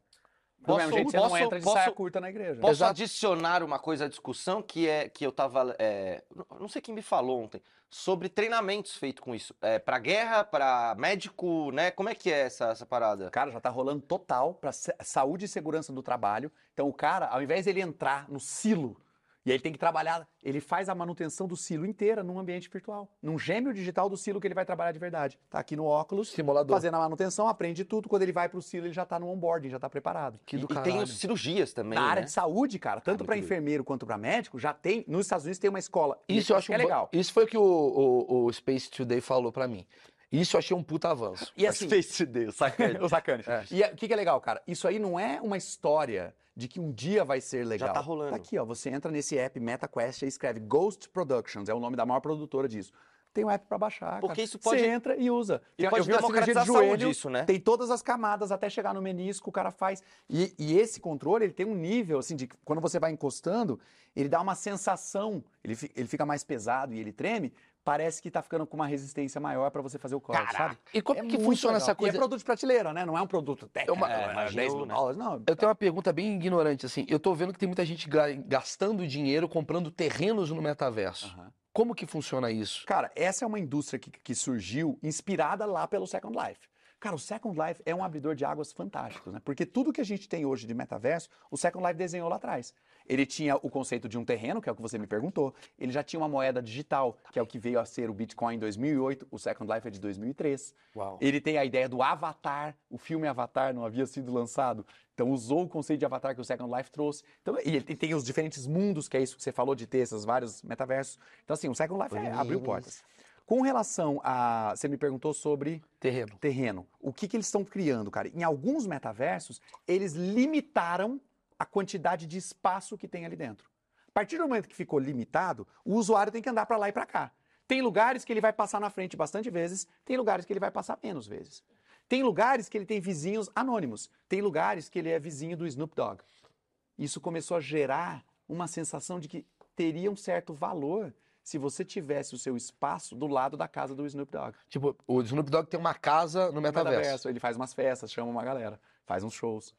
Do Posso- mesmo jeito você não entra de posso- saia curta na igreja. Posso Exato. adicionar uma coisa à discussão que é que eu tava. é, não- sei quem me falou ontem, sobre treinamentos feitos com isso. É, pra guerra, pra médico, né? Como é que é essa, essa parada? Cara, já tá rolando total pra sa- saúde e segurança do trabalho. Então o cara, ao invés dele entrar no silo, e aí ele tem que trabalhar, ele faz a manutenção do silo inteira num ambiente virtual, num gêmeo digital do silo que ele vai trabalhar de verdade. Tá aqui no óculos, Simulador. fazendo a manutenção, aprende tudo. Quando ele vai pro silo, ele já tá no onboarding, já tá preparado. Que E, do e tem caralho. os cirurgias também. Na área né? de saúde, cara, tanto pra doido. enfermeiro quanto pra médico, já tem. Nos Estados Unidos tem uma escola. Isso eu acho que é legal. Isso foi o que o, o, o Space Today falou pra mim. Isso eu achei um puta avanço. E assim, Face Deus, sacanagem. Os sacanes. É. E o que, que é legal, cara? Isso aí não é uma história de que um dia vai ser legal. tá rolando. Tá aqui, ó. Você entra nesse app MetaQuest e escreve Ghost Productions, é o nome da maior produtora disso. Tem um app pra baixar. Porque cara. isso pode- Você entra e usa. E Tem- pode eu vi uma cirurgia de democratizar saúde joelho, isso, né? Tem todas as camadas até chegar no menisco, o cara faz. E, e esse controle, ele tem um nível, assim, de que quando você vai encostando, ele dá uma sensação, ele, fi- ele fica mais pesado e ele treme, parece que tá ficando com uma resistência maior pra você fazer o corte, sabe? E como É que funciona legal. essa E coisa? é produto de prateleira, né? Não é um produto técnico. uma- é, imagino, 10 mil né? dólares, não. Eu tenho uma pergunta bem ignorante, assim. Eu tô vendo que tem muita gente ga- gastando dinheiro comprando terrenos no metaverso. Aham. Como que funciona isso? Cara, essa é uma indústria que, que surgiu inspirada lá pelo Second Life. Cara, o Second Life é um abridor de águas fantástico, né? Porque tudo que a gente tem hoje de metaverso, o Second Life desenhou lá atrás. Ele tinha o conceito de um terreno, que é o que você me perguntou. Ele já tinha uma moeda digital, que é o que veio a ser o Bitcoin em 2008. O Second Life é de 2003. Uau. Ele tem a ideia do Avatar. O filme Avatar não havia sido lançado. Então usou o conceito de Avatar que o Second Life trouxe. Então, e ele tem, os diferentes mundos, que é isso que você falou de ter esses vários metaversos. Então assim, o Second Life é, abriu portas. Com relação a. Você me perguntou sobre Terreno. terreno. O que, que eles estão criando, cara? Em alguns metaversos, eles limitaram a quantidade de espaço que tem ali dentro. A partir do momento que ficou limitado, o usuário tem que andar para lá e para cá. Tem lugares que ele vai passar na frente bastante vezes, tem lugares que ele vai passar menos vezes. Tem lugares que ele tem vizinhos anônimos, tem lugares que ele é vizinho do Snoop Dogg. Isso começou a gerar uma sensação de que teria um certo valor se você tivesse o seu espaço do lado da casa do Snoop Dogg. Tipo, o Snoop Dogg tem uma casa no No metaverso. Ele faz umas festas, chama uma galera, faz uns shows.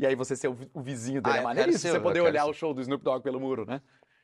E aí você ser o, vi- o vizinho dele Ah, é maneiríssimo, você poder olhar ser. o show do Snoop Dogg pelo muro, né?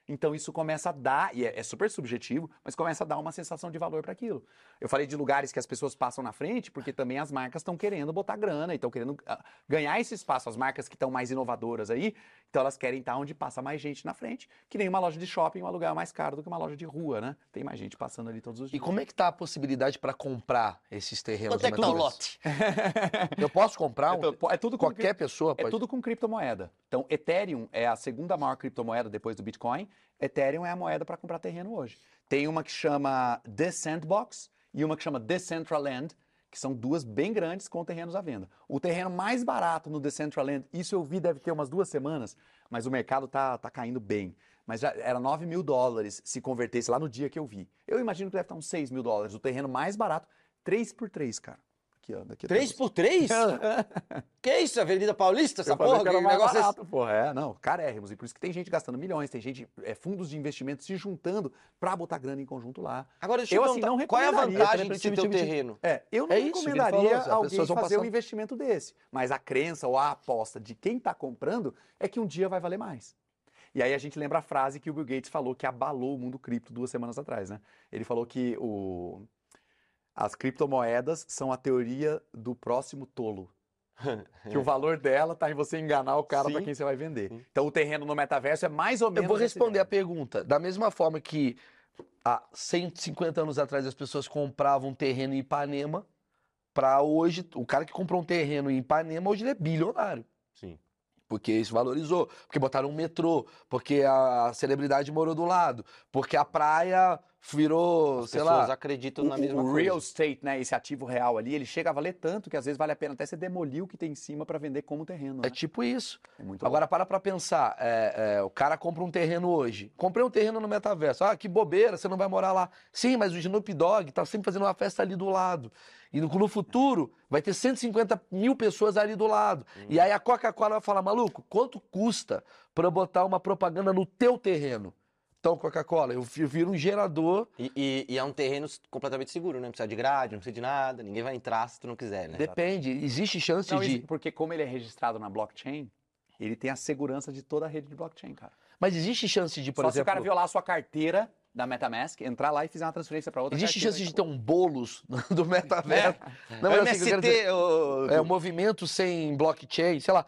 Então isso começa a dar, e é, é super subjetivo, mas começa a dar uma sensação de valor para aquilo. Eu falei de lugares que as pessoas passam na frente, porque também as marcas estão querendo botar grana e estão querendo ah, ganhar esse espaço. As marcas que estão mais inovadoras aí, então elas querem estar onde passa mais gente na frente, que nem uma loja de shopping, um aluguel é mais caro do que uma loja de rua, né? Tem mais gente passando ali todos os E dias. como é que tá a possibilidade para comprar esses terrenos Quanto é que tá o lote? Eu posso comprar? É um- tudo- é tudo com Qualquer pessoa É pode. tudo com criptomoeda. Então, Ethereum é a segunda maior criptomoeda depois do Bitcoin. Ethereum é a moeda para comprar terreno hoje. Tem uma que chama The Sandbox e uma que chama Decentraland, que são duas bem grandes com terrenos à venda. O terreno mais barato no Decentraland, isso eu vi deve ter umas duas semanas, mas o mercado tá, tá caindo bem. Mas já era 9 mil dólares se convertesse lá no dia que eu vi. Eu imagino que deve estar uns 6 mil dólares. O terreno mais barato, 3 por 3, cara. Aqui, ó, daqui até Três você. por três? que isso, Avenida Paulista, essa porra? que era mais negócio é esse? barato, porra. É, não, carérrimos. E por isso que tem gente gastando milhões, tem gente, é, fundos de investimento se juntando pra botar grana em conjunto lá. Agora, deixa Eu, eu, assim, não qual é a vantagem de ter o terreno? É, eu não É recomendaria falou, alguém fazer um investimento desse. Mas a crença ou a aposta de quem está comprando é que um dia vai valer mais. E aí a gente lembra a frase que o Bill Gates falou que abalou o mundo cripto duas semanas atrás, né? Ele falou que o... as criptomoedas são a teoria do próximo tolo. que o valor dela está em você enganar o cara para Sim. quem você vai vender. Então o terreno no metaverso é mais ou menos. Eu vou responder a pergunta. Da mesma forma que há 150 anos atrás as pessoas compravam um terreno em Ipanema, para hoje, o cara que comprou um terreno em Ipanema, hoje ele é bilionário. Sim. Porque isso valorizou, porque botaram um metrô, porque a celebridade morou do lado, porque a praia virou, As sei pessoas lá. acreditam O, na mesma o coisa. real estate, né, esse ativo real ali, ele chega a valer tanto que às vezes vale a pena até você demolir o que tem em cima para vender como terreno. É Né? tipo isso. É Agora para pra pensar, é, é, o cara compra um terreno hoje. Comprei um terreno no metaverso. Ah, que bobeira, você não vai morar lá. Sim, mas o Snoop Dogg tá sempre fazendo uma festa ali do lado. E no, no futuro vai ter 150 mil pessoas ali do lado. E aí a Coca-Cola vai falar, maluco, quanto custa para botar uma propaganda no teu terreno? Então, Coca-Cola, eu vi- viro um gerador. E, e- e é um terreno completamente seguro, né? Não precisa de grade, não precisa de nada. Ninguém vai entrar se tu não quiser, né? Depende, existe chance Não, de. porque como ele é registrado na blockchain, ele tem a segurança de toda a rede de blockchain, cara. Mas existe chance de, por Só se o exemplo. cara violar a sua carteira da MetaMask, entrar lá e fizer uma transferência para outra Existe chance de ter um bolos do metaverso. Não, é o mas assim, dizer- MST, ô- É um movimento sem blockchain, sei lá.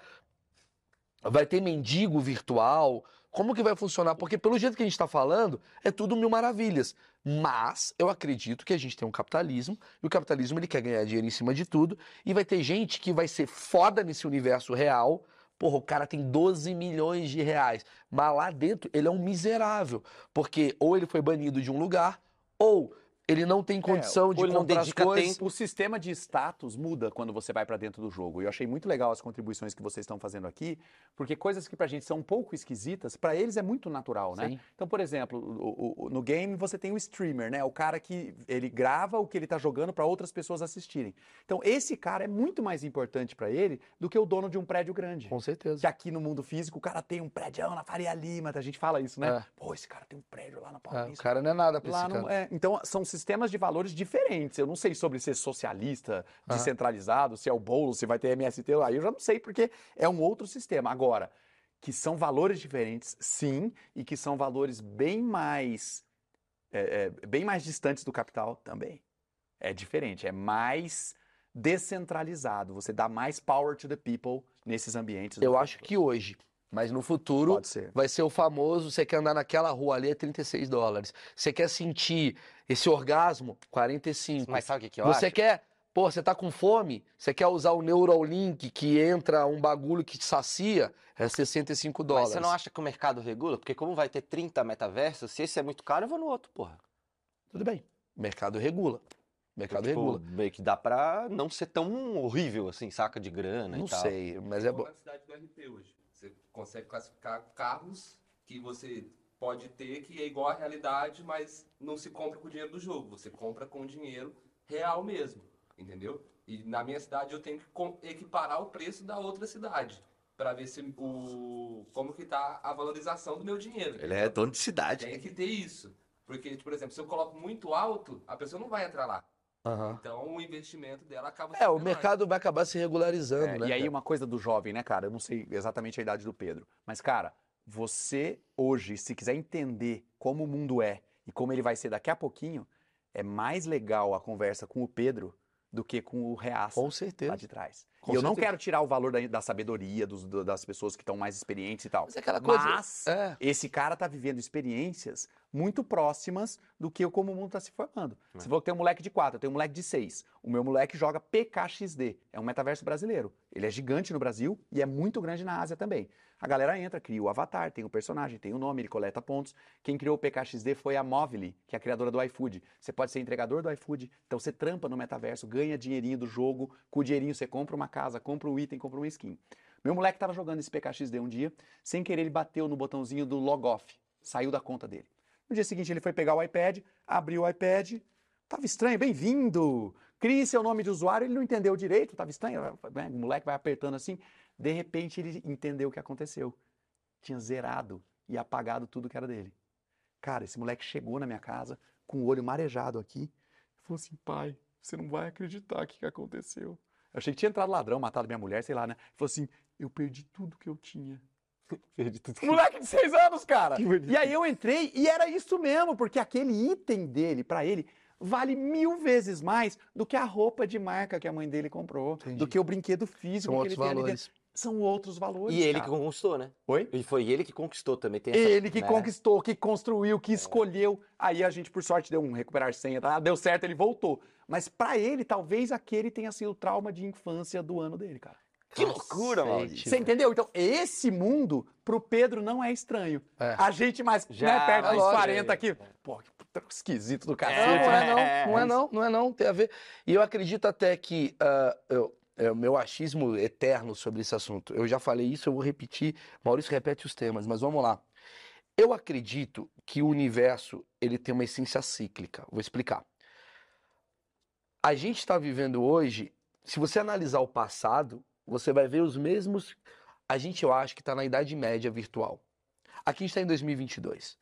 Vai ter mendigo virtual. Como que vai funcionar? Porque pelo jeito que a gente está falando, é tudo mil maravilhas. Mas eu acredito que a gente tem um capitalismo, e o capitalismo ele quer ganhar dinheiro em cima de tudo, e vai ter gente que vai ser foda nesse universo real. Porra, o cara tem 12 milhões de reais, mas lá dentro ele é um miserável, porque ou ele foi banido de um lugar, ou ele não tem condição de ou ele não comprar as dedica coisas. tempo. O sistema de status muda quando você vai para dentro do jogo. E eu achei muito legal as contribuições que vocês estão fazendo aqui, porque coisas que pra gente são um pouco esquisitas, pra eles é muito natural, né? Sim. Então, por exemplo, o- o- no game você tem o streamer, né? O cara que ele grava o que ele tá jogando pra outras pessoas assistirem. Então, esse cara é muito mais importante pra ele do que o dono de um prédio grande. Com certeza. Que aqui no mundo físico o cara tem um prédio na Faria Lima, a gente fala isso, né? É. Pô, esse cara tem um prédio lá na É, o Paulista. cara não é nada pra Lá esse não- cara. é, então, são sistemas de valores diferentes. Eu não sei sobre ser socialista, descentralizado, se é o bolo, se vai ter MST lá. Eu já não sei, porque é um outro sistema. Agora, que são valores diferentes, sim, e que são valores bem mais, é, é, bem mais distantes do capital também. É diferente, é mais descentralizado. Você dá mais power to the people nesses ambientes. Eu acho que hoje Mas no futuro Pode ser. vai ser o famoso, você quer andar naquela rua ali é 36 dólares. Você quer sentir esse orgasmo, 45. Mas sabe o que, que eu você acho? quer, pô, você tá com fome, você quer usar o Neuralink que entra um bagulho que te sacia, é 65 dólares. Mas você não acha que o mercado regula? Porque como vai ter 30 metaversos, se esse é muito caro, eu vou no outro, porra. Tudo bem. O mercado regula. O mercado Tipo, regula. meio que dá pra não ser tão horrível assim, saca de grana Não e tal. sei, mas é bom. Cidade do RP hoje. Você consegue classificar carros que você pode ter que é igual à realidade, mas não se compra com o dinheiro do jogo. Você compra com o dinheiro real mesmo, entendeu? E na minha cidade eu tenho que equiparar o preço da outra cidade para ver se o como que tá a valorização do meu dinheiro. Ele é dono de cidade. Tem que ter isso. Porque, por exemplo, se eu coloco muito alto, a pessoa não vai entrar lá. Aham. Então o investimento dela acaba É, o menor. mercado vai acabar se regularizando, É, né? e aí cara? uma coisa do jovem, né, cara? Eu não sei exatamente a idade do Pedro, mas cara, você hoje, se quiser entender como o mundo é e como ele vai ser daqui a pouquinho, é mais legal a conversa com o Pedro do que com o Reaça Com certeza. lá de trás. Com e eu não certeza. quero tirar o valor da, da sabedoria dos- do- das pessoas que estão mais experientes e tal. Mas é aquela coisa. Mas É. esse cara tá vivendo experiências muito próximas do que como o mundo tá se formando. Você falou que tem um moleque de 4, eu tenho um moleque de 6. O meu moleque joga PKXD, é um metaverso brasileiro. Ele é gigante no Brasil e é muito grande na Ásia também. A galera entra, cria o avatar, tem o personagem, tem o nome, ele coleta pontos. Quem criou o PKXD foi a Movili, que é a criadora do iFood. Você pode ser entregador do iFood, então você trampa no metaverso, ganha dinheirinho do jogo, com o dinheirinho você compra uma casa, compra um item, compra uma skin. Meu moleque tava jogando esse PKXD um dia, sem querer ele bateu no botãozinho do log off, saiu da conta dele. No dia seguinte ele foi pegar o iPad, abriu o iPad, tava estranho, bem-vindo! Crie seu nome de usuário, ele não entendeu direito, tava estranho, né? o moleque vai apertando assim, de repente ele entendeu o que aconteceu. Tinha zerado e apagado tudo que era dele. Cara, esse moleque chegou na minha casa com o olho marejado aqui falou assim: pai, você não vai acreditar o que aconteceu. Eu achei que tinha entrado ladrão, matado minha mulher, sei lá, né? Ele falou assim: eu perdi tudo que eu tinha. Perdi tudo. Moleque de seis anos, cara! Que. E aí eu entrei e era isso mesmo, porque aquele item dele, pra ele, vale mil vezes mais do que a roupa de marca que a mãe dele comprou, Entendi. do que o brinquedo físico São que ele tem valores. São outros valores. E ele que cara. conquistou, né? Oi? E foi ele que conquistou também. Tem essa, Ele que né? conquistou, que construiu, que escolheu. Aí a gente, por sorte, deu um recuperar senha, tá? deu certo, ele voltou. Mas pra ele, talvez aquele tenha sido o trauma de infância do ano dele, cara. Que loucura, Maurício. Você entendeu? Então, esse mundo, pro Pedro, não é estranho. É. A gente mais, Já, né, perto dos lógico. 40 aqui. Pô, que esquisito do Não, cacete. não é né? não, É, não é mas- não, não é não, tem a ver. E eu acredito até que ah, eu- é o meu achismo eterno sobre esse assunto. Eu já falei isso, eu vou repetir. Maurício repete os temas, mas vamos lá. Eu acredito que o universo ele tem uma essência cíclica. Vou explicar. A gente está vivendo hoje, se você analisar o passado, você vai ver os mesmos. A gente, eu acho que está na Idade Média virtual. Aqui a gente está em 2022.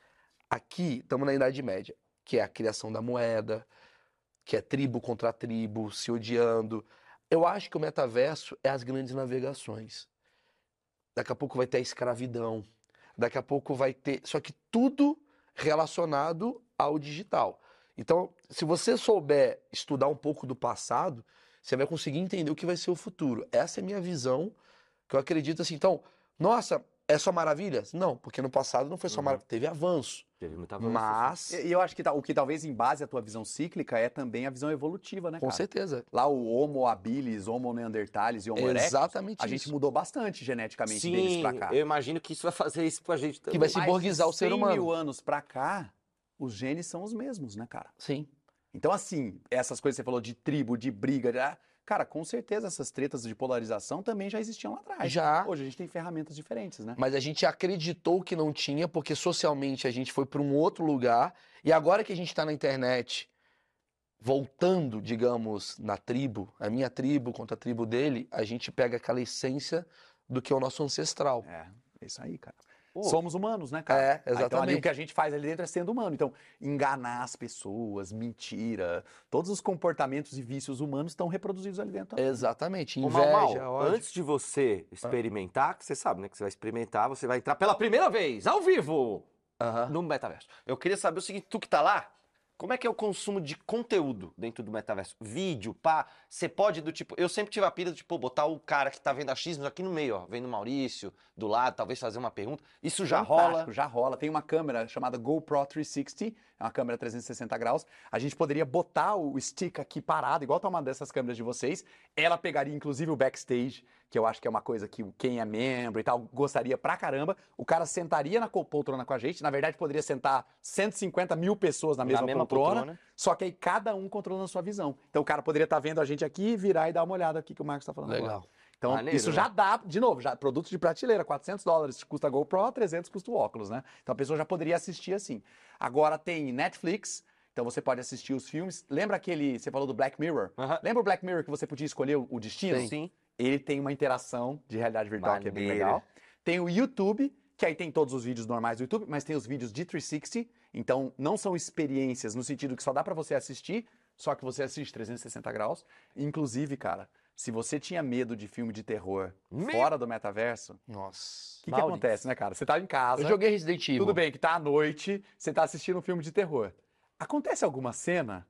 Aqui estamos na Idade Média, que é a criação da moeda, que é tribo contra tribo, se odiando. Eu acho que o metaverso é as grandes navegações. Daqui a pouco vai ter a escravidão. Daqui a pouco vai ter. Só que tudo relacionado ao digital. Então, se você souber estudar um pouco do passado, você vai conseguir entender o que vai ser o futuro. Essa é a minha visão, que eu acredito assim. Então, nossa, é só maravilhas? Não, porque no passado não foi só Uhum. maravilha, teve avanço. Teve muita avanço, Mas, E eu acho que o que talvez em base à tua visão cíclica é também a visão evolutiva, né, com cara? certeza. Lá o Homo habilis, Homo neanderthalis e Homo erectus, Exatamente a gente isso. mudou bastante geneticamente deles Sim, pra cá. eu imagino que isso vai fazer isso com a gente também. Que vai se borguizar o ser 100 humano. mil anos pra cá, os genes são os mesmos, né, cara? Sim. Então, assim, essas coisas que você falou de tribo, de briga, de- ah, cara, com certeza essas tretas de polarização também já existiam lá atrás. Já. Hoje a gente tem ferramentas diferentes, né? Mas a gente acreditou que não tinha, porque socialmente a gente foi para um outro lugar. E agora que a gente está na internet, voltando, digamos, na tribo, a minha tribo contra a tribo dele, a gente pega aquela essência do que é o nosso ancestral. É, é isso aí, cara. Pô. Somos humanos, né, cara? É, Ah, Então ali exatamente. o que a gente faz ali dentro é sendo humano. Então, enganar as pessoas, mentira, todos os comportamentos e vícios humanos estão reproduzidos ali dentro. também. Exatamente. Ô, Mal, Mal, Inveja, ódio. antes de você experimentar, que você sabe, né? Que você vai experimentar, você vai entrar pela primeira vez, ao vivo, Aham. no metaverso. Eu queria saber o seguinte, tu que tá lá, Como é que é o consumo de conteúdo dentro do metaverso? Vídeo, pá. Você pode do tipo. Eu sempre tive a pira do tipo, botar o cara que tá vendo achismos aqui no meio, ó. Vendo o Maurício, do lado, talvez fazer uma pergunta. Isso já Fantástico, rola. Já rola. Tem uma câmera chamada GoPro 360, é uma câmera 360 graus. A gente poderia botar o stick aqui parado, igual tá uma dessas câmeras de vocês. Ela pegaria inclusive o backstage, que eu acho que é uma coisa que quem é membro e tal gostaria pra caramba. O cara sentaria na poltrona com a gente. Na verdade, poderia sentar 150 mil pessoas na Na mesma, mesma poltrona, poltrona. Só que aí cada um controlando a sua visão. Então o cara poderia estar vendo a gente aqui, virar e dar uma olhada aqui que o Marcos tá falando Legal. agora. Então, Maneiro, isso né? já dá, de novo, já produto de prateleira, 400 dólares custa a GoPro, 300 custa o óculos, né? Então a pessoa já poderia assistir assim. Agora tem Netflix, então você pode assistir os filmes. Lembra aquele, você falou do Black Mirror? Aham. Lembra o Black Mirror que você podia escolher o o destino? Sim. Ele tem uma interação de realidade virtual que é bem Maneiro. legal. Tem o YouTube, que aí tem todos os vídeos normais do YouTube, mas tem os vídeos de 360. Então não são experiências no sentido que só dá pra você assistir, só que você assiste 360 graus. Inclusive, cara, se você tinha medo de filme de terror Meu- fora do metaverso, o Nossa. que, que Maurício. acontece, né, cara? Você tá em casa, Eu joguei Resident Evil. tudo bem que tá à noite, você tá assistindo um filme de terror. Acontece alguma cena,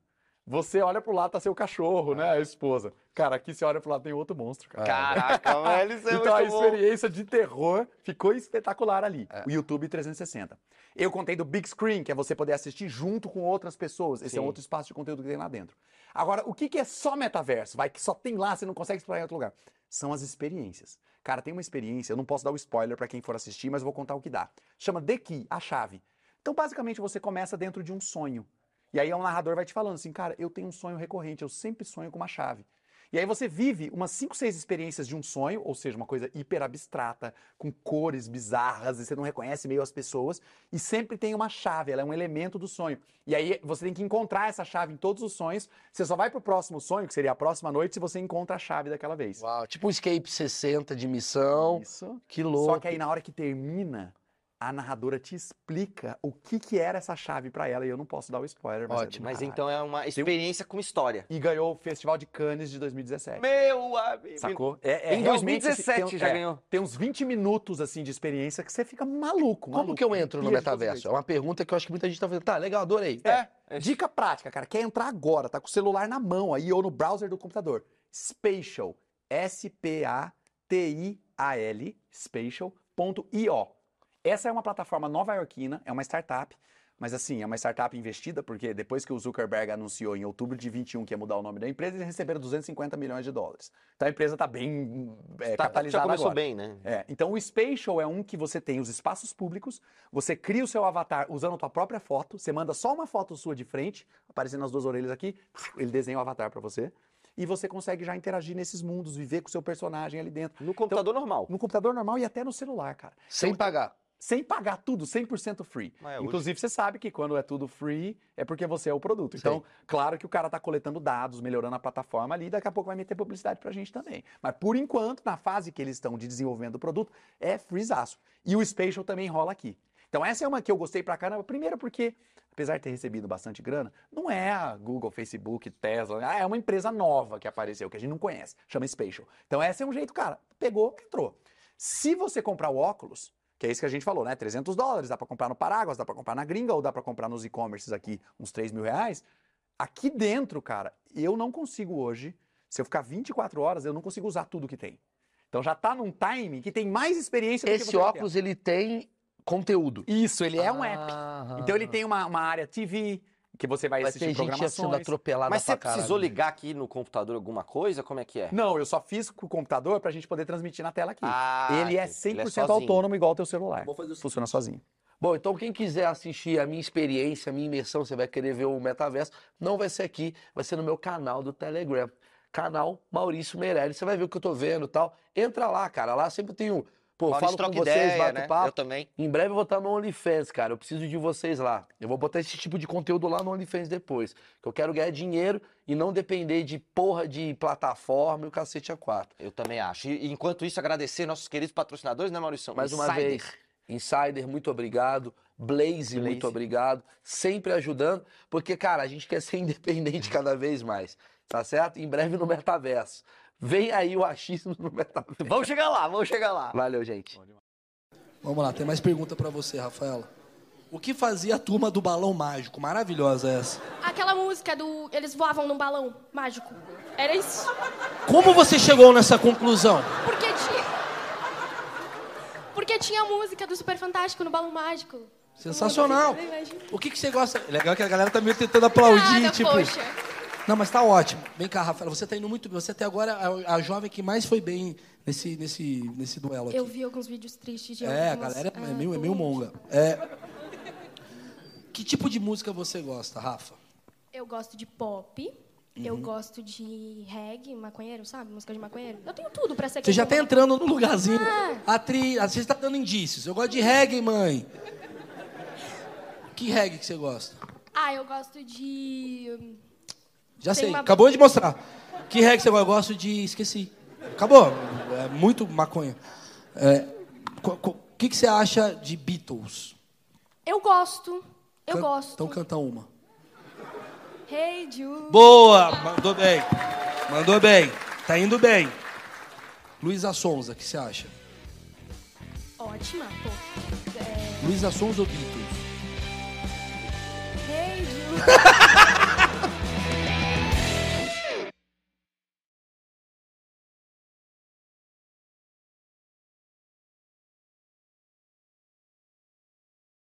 você olha pro lado, tá seu cachorro, né, a esposa. Cara, aqui você olha pro lado, tem outro monstro, cara. Caraca, velho, isso é Então a muito bom. experiência de terror ficou espetacular ali. O YouTube 360. Eu contei do Big Screen, que é você poder assistir junto com outras pessoas. Esse é um Sim. outro espaço de conteúdo que tem lá dentro. Agora, o que que é só metaverso? Vai que só tem lá, você não consegue explorar em outro lugar. São as experiências. Cara, tem uma experiência, eu não posso dar o spoiler pra quem for assistir, mas vou contar o que dá. Chama The Key, a chave. Então, basicamente, você começa dentro de um sonho. E aí o narrador vai te falando assim, cara, eu tenho um sonho recorrente, eu sempre sonho com uma chave. E aí você vive umas 5, 6 experiências de um sonho, ou seja, uma coisa hiper abstrata, com cores bizarras, e você não reconhece meio as pessoas, e sempre tem uma chave, ela é um elemento do sonho. E aí você tem que encontrar essa chave em todos os sonhos, você só vai pro próximo sonho, que seria a próxima noite, se você encontra a chave daquela vez. Uau, tipo um Escape 60 de missão. Isso. Que louco. Só que aí na hora que termina, a narradora te explica o que que era essa chave pra ela, e eu não posso dar o spoiler, mas é Ótimo. Mas caralho. então é uma experiência com história. E ganhou o Festival de Cannes de 2017. Meu amigo. Sacou? É, é Em realmente, 2017 assim, tem- já é, ganhou. Tem uns 20 minutos assim de experiência que você fica maluco, Como maluco. que eu entro no metaverso? É uma pergunta que eu acho que muita gente tá fazendo. Tá, legal, adorei. É, dica prática, cara. Quer entrar agora, tá com o celular na mão aí ou no browser do computador. Spatial, S-P-A-T-I-A-L, spatial.io. Essa é uma plataforma nova-iorquina, é uma startup, mas assim, é uma startup investida, porque depois que o Zuckerberg anunciou em outubro de 21 que ia mudar o nome da empresa, eles receberam 250 milhões de dólares. Então a empresa está bem é, Tá- capitalizada já começou agora. bem, né? É, então o Spatial é um que você tem os espaços públicos, você cria o seu avatar usando a tua própria foto, você manda só uma foto sua de frente, aparecendo as duas orelhas aqui, ele desenha o avatar para você, e você consegue já interagir nesses mundos, viver com o seu personagem ali dentro. No computador normal. No computador normal e até no celular, cara. Sem pagar. Sem pagar tudo, 100% free. É Inclusive, você sabe que quando é tudo free, é porque você é o produto. Então, claro que o cara tá coletando dados, melhorando a plataforma ali, daqui a pouco vai meter publicidade pra gente também. Mas, por enquanto, na fase que eles estão de desenvolvimento do produto, é freezaço. E o Spatial também rola aqui. Então, essa é uma que eu gostei pra caramba. Primeiro porque, apesar de ter recebido bastante grana, não é a Google, Facebook, Tesla. ah, É uma empresa nova que apareceu, que a gente não conhece. Chama Spatial. Então, esse é um jeito, cara. Pegou, entrou. Se você comprar o óculos, que é isso que a gente falou, né? 300 dólares, dá pra comprar no Paraguas, dá pra comprar na gringa ou dá pra comprar nos e-commerces aqui uns 3 mil reais. Aqui dentro, cara, eu não consigo hoje, se eu ficar 24 horas, eu não consigo usar tudo que tem. Então já tá num time que tem mais experiência do que Esse você óculos, ele tem conteúdo. Isso, ele é um app. Ah. Então ele tem uma, uma área TV, que você vai Vai assistir ter gente sendo programações. atropelada Mas pra você caralho. precisou ligar aqui no computador alguma coisa? Como é que é? Não, eu só fiz com o computador pra gente poder transmitir na tela aqui. Ah, ele é ele 100% é autônomo igual o teu celular. Vou fazer o Funciona sozinho. Bom, então quem quiser assistir a minha experiência, a minha imersão, você vai querer ver o metaverso, não vai ser aqui, vai ser no meu canal do Telegram. Canal Maurício Meirelles. Você vai ver o que eu tô vendo e tal. Entra lá, cara. Lá sempre tem um. Pô, Maurício falo com vocês, ideia, bato né? papo. Eu também. Em breve eu vou estar no OnlyFans, cara. Eu preciso de vocês lá. Eu vou botar esse tipo de conteúdo lá no OnlyFans depois. Que eu quero ganhar dinheiro e não depender de porra de plataforma e o cacete a quatro. Eu também acho. E enquanto isso, agradecer nossos queridos patrocinadores, né, Maurício? Mais uma Insider. vez, Insider, muito obrigado. Blaze, Blaze. muito obrigado. Sempre ajudando, porque, cara, a gente quer ser independente cada vez mais. Tá certo? Em breve no metaverso. Vem aí o achismo no metaverso. Vamos chegar lá, vamos chegar lá. Valeu, gente. Vamos lá, tem mais pergunta pra você, Rafaela. O que fazia a turma do balão mágico? Maravilhosa essa. Aquela música do. Eles voavam num balão mágico. Era isso. Como você chegou nessa conclusão? Porque tinha. Porque tinha a música do Super Fantástico no balão mágico. Sensacional. O que, que você gosta? Legal que a galera tá meio tentando aplaudir, Nada, tipo. poxa. Não, mas tá ótimo. Vem cá, Rafaela, você tá indo muito bem. Você até agora é a jovem que mais foi bem nesse, nesse, nesse duelo aqui. Eu vi alguns vídeos tristes de É, a algumas- galera é Ah, meio, é meio poxa. monga. É. Que tipo de música você gosta, Rafa? Eu gosto de pop. Uhum. Eu gosto de reggae, maconheiro, sabe? Música de maconheiro. Eu tenho tudo pra ser Você já tá eu entrando no lugarzinho. Ah. Atriz, você está dando indícios. Eu gosto de reggae, mãe. Que reggae que você gosta? Ah, eu gosto de. Já Tem sei, uma- acabou de mostrar. Que reggae você gosta? Eu gosto de. Esqueci. Acabou. É muito maconha. É, O que, que você acha de Beatles? Eu gosto. Eu Can- gosto. Então canta uma. Hey Jude. Boa! Mandou bem. Mandou bem. Tá indo bem. Luísa Sonza, o que você acha? Ótima, pô. É... Luísa Sonza ou Beatles? Hey Jude.